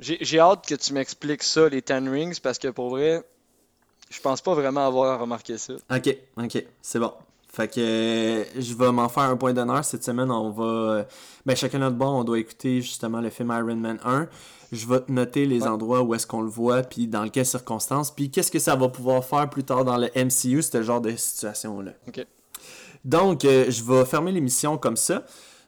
Speaker 3: J'ai j'ai hâte que tu m'expliques ça, les Ten Rings, parce que pour vrai, je pense pas vraiment avoir remarqué ça.
Speaker 1: Ok, ok, c'est bon. Fait que je vais m'en faire un point d'honneur. Cette semaine, on va. euh, ben, chacun notre bord, on doit écouter justement le film Iron Man 1. Je vais te noter les
Speaker 3: Ouais.
Speaker 1: endroits où est-ce qu'on le voit, puis dans quelles circonstances, puis qu'est-ce que ça va pouvoir faire plus tard dans le MCU, ce genre de situation-là.
Speaker 3: Ok.
Speaker 1: Donc, euh, je vais fermer l'émission comme ça.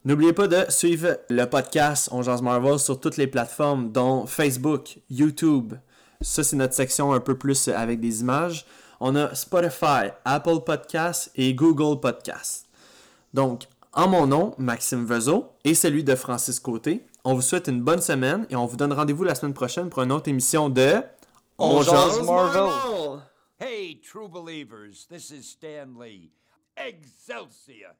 Speaker 1: N'oubliez pas de suivre le podcast On Jase Marvel sur toutes les plateformes, dont Facebook, YouTube. Ça, c'est notre section un peu plus avec des images. On a Spotify, Apple Podcasts et Google Podcasts. Donc, en mon nom, Maxime Vezo, et celui de Francis Côté, on vous souhaite une bonne semaine et on vous donne rendez-vous la semaine prochaine pour une autre émission de
Speaker 3: On jase Marvel.
Speaker 5: Hey, true believers, this is Stan Lee. Excelsior!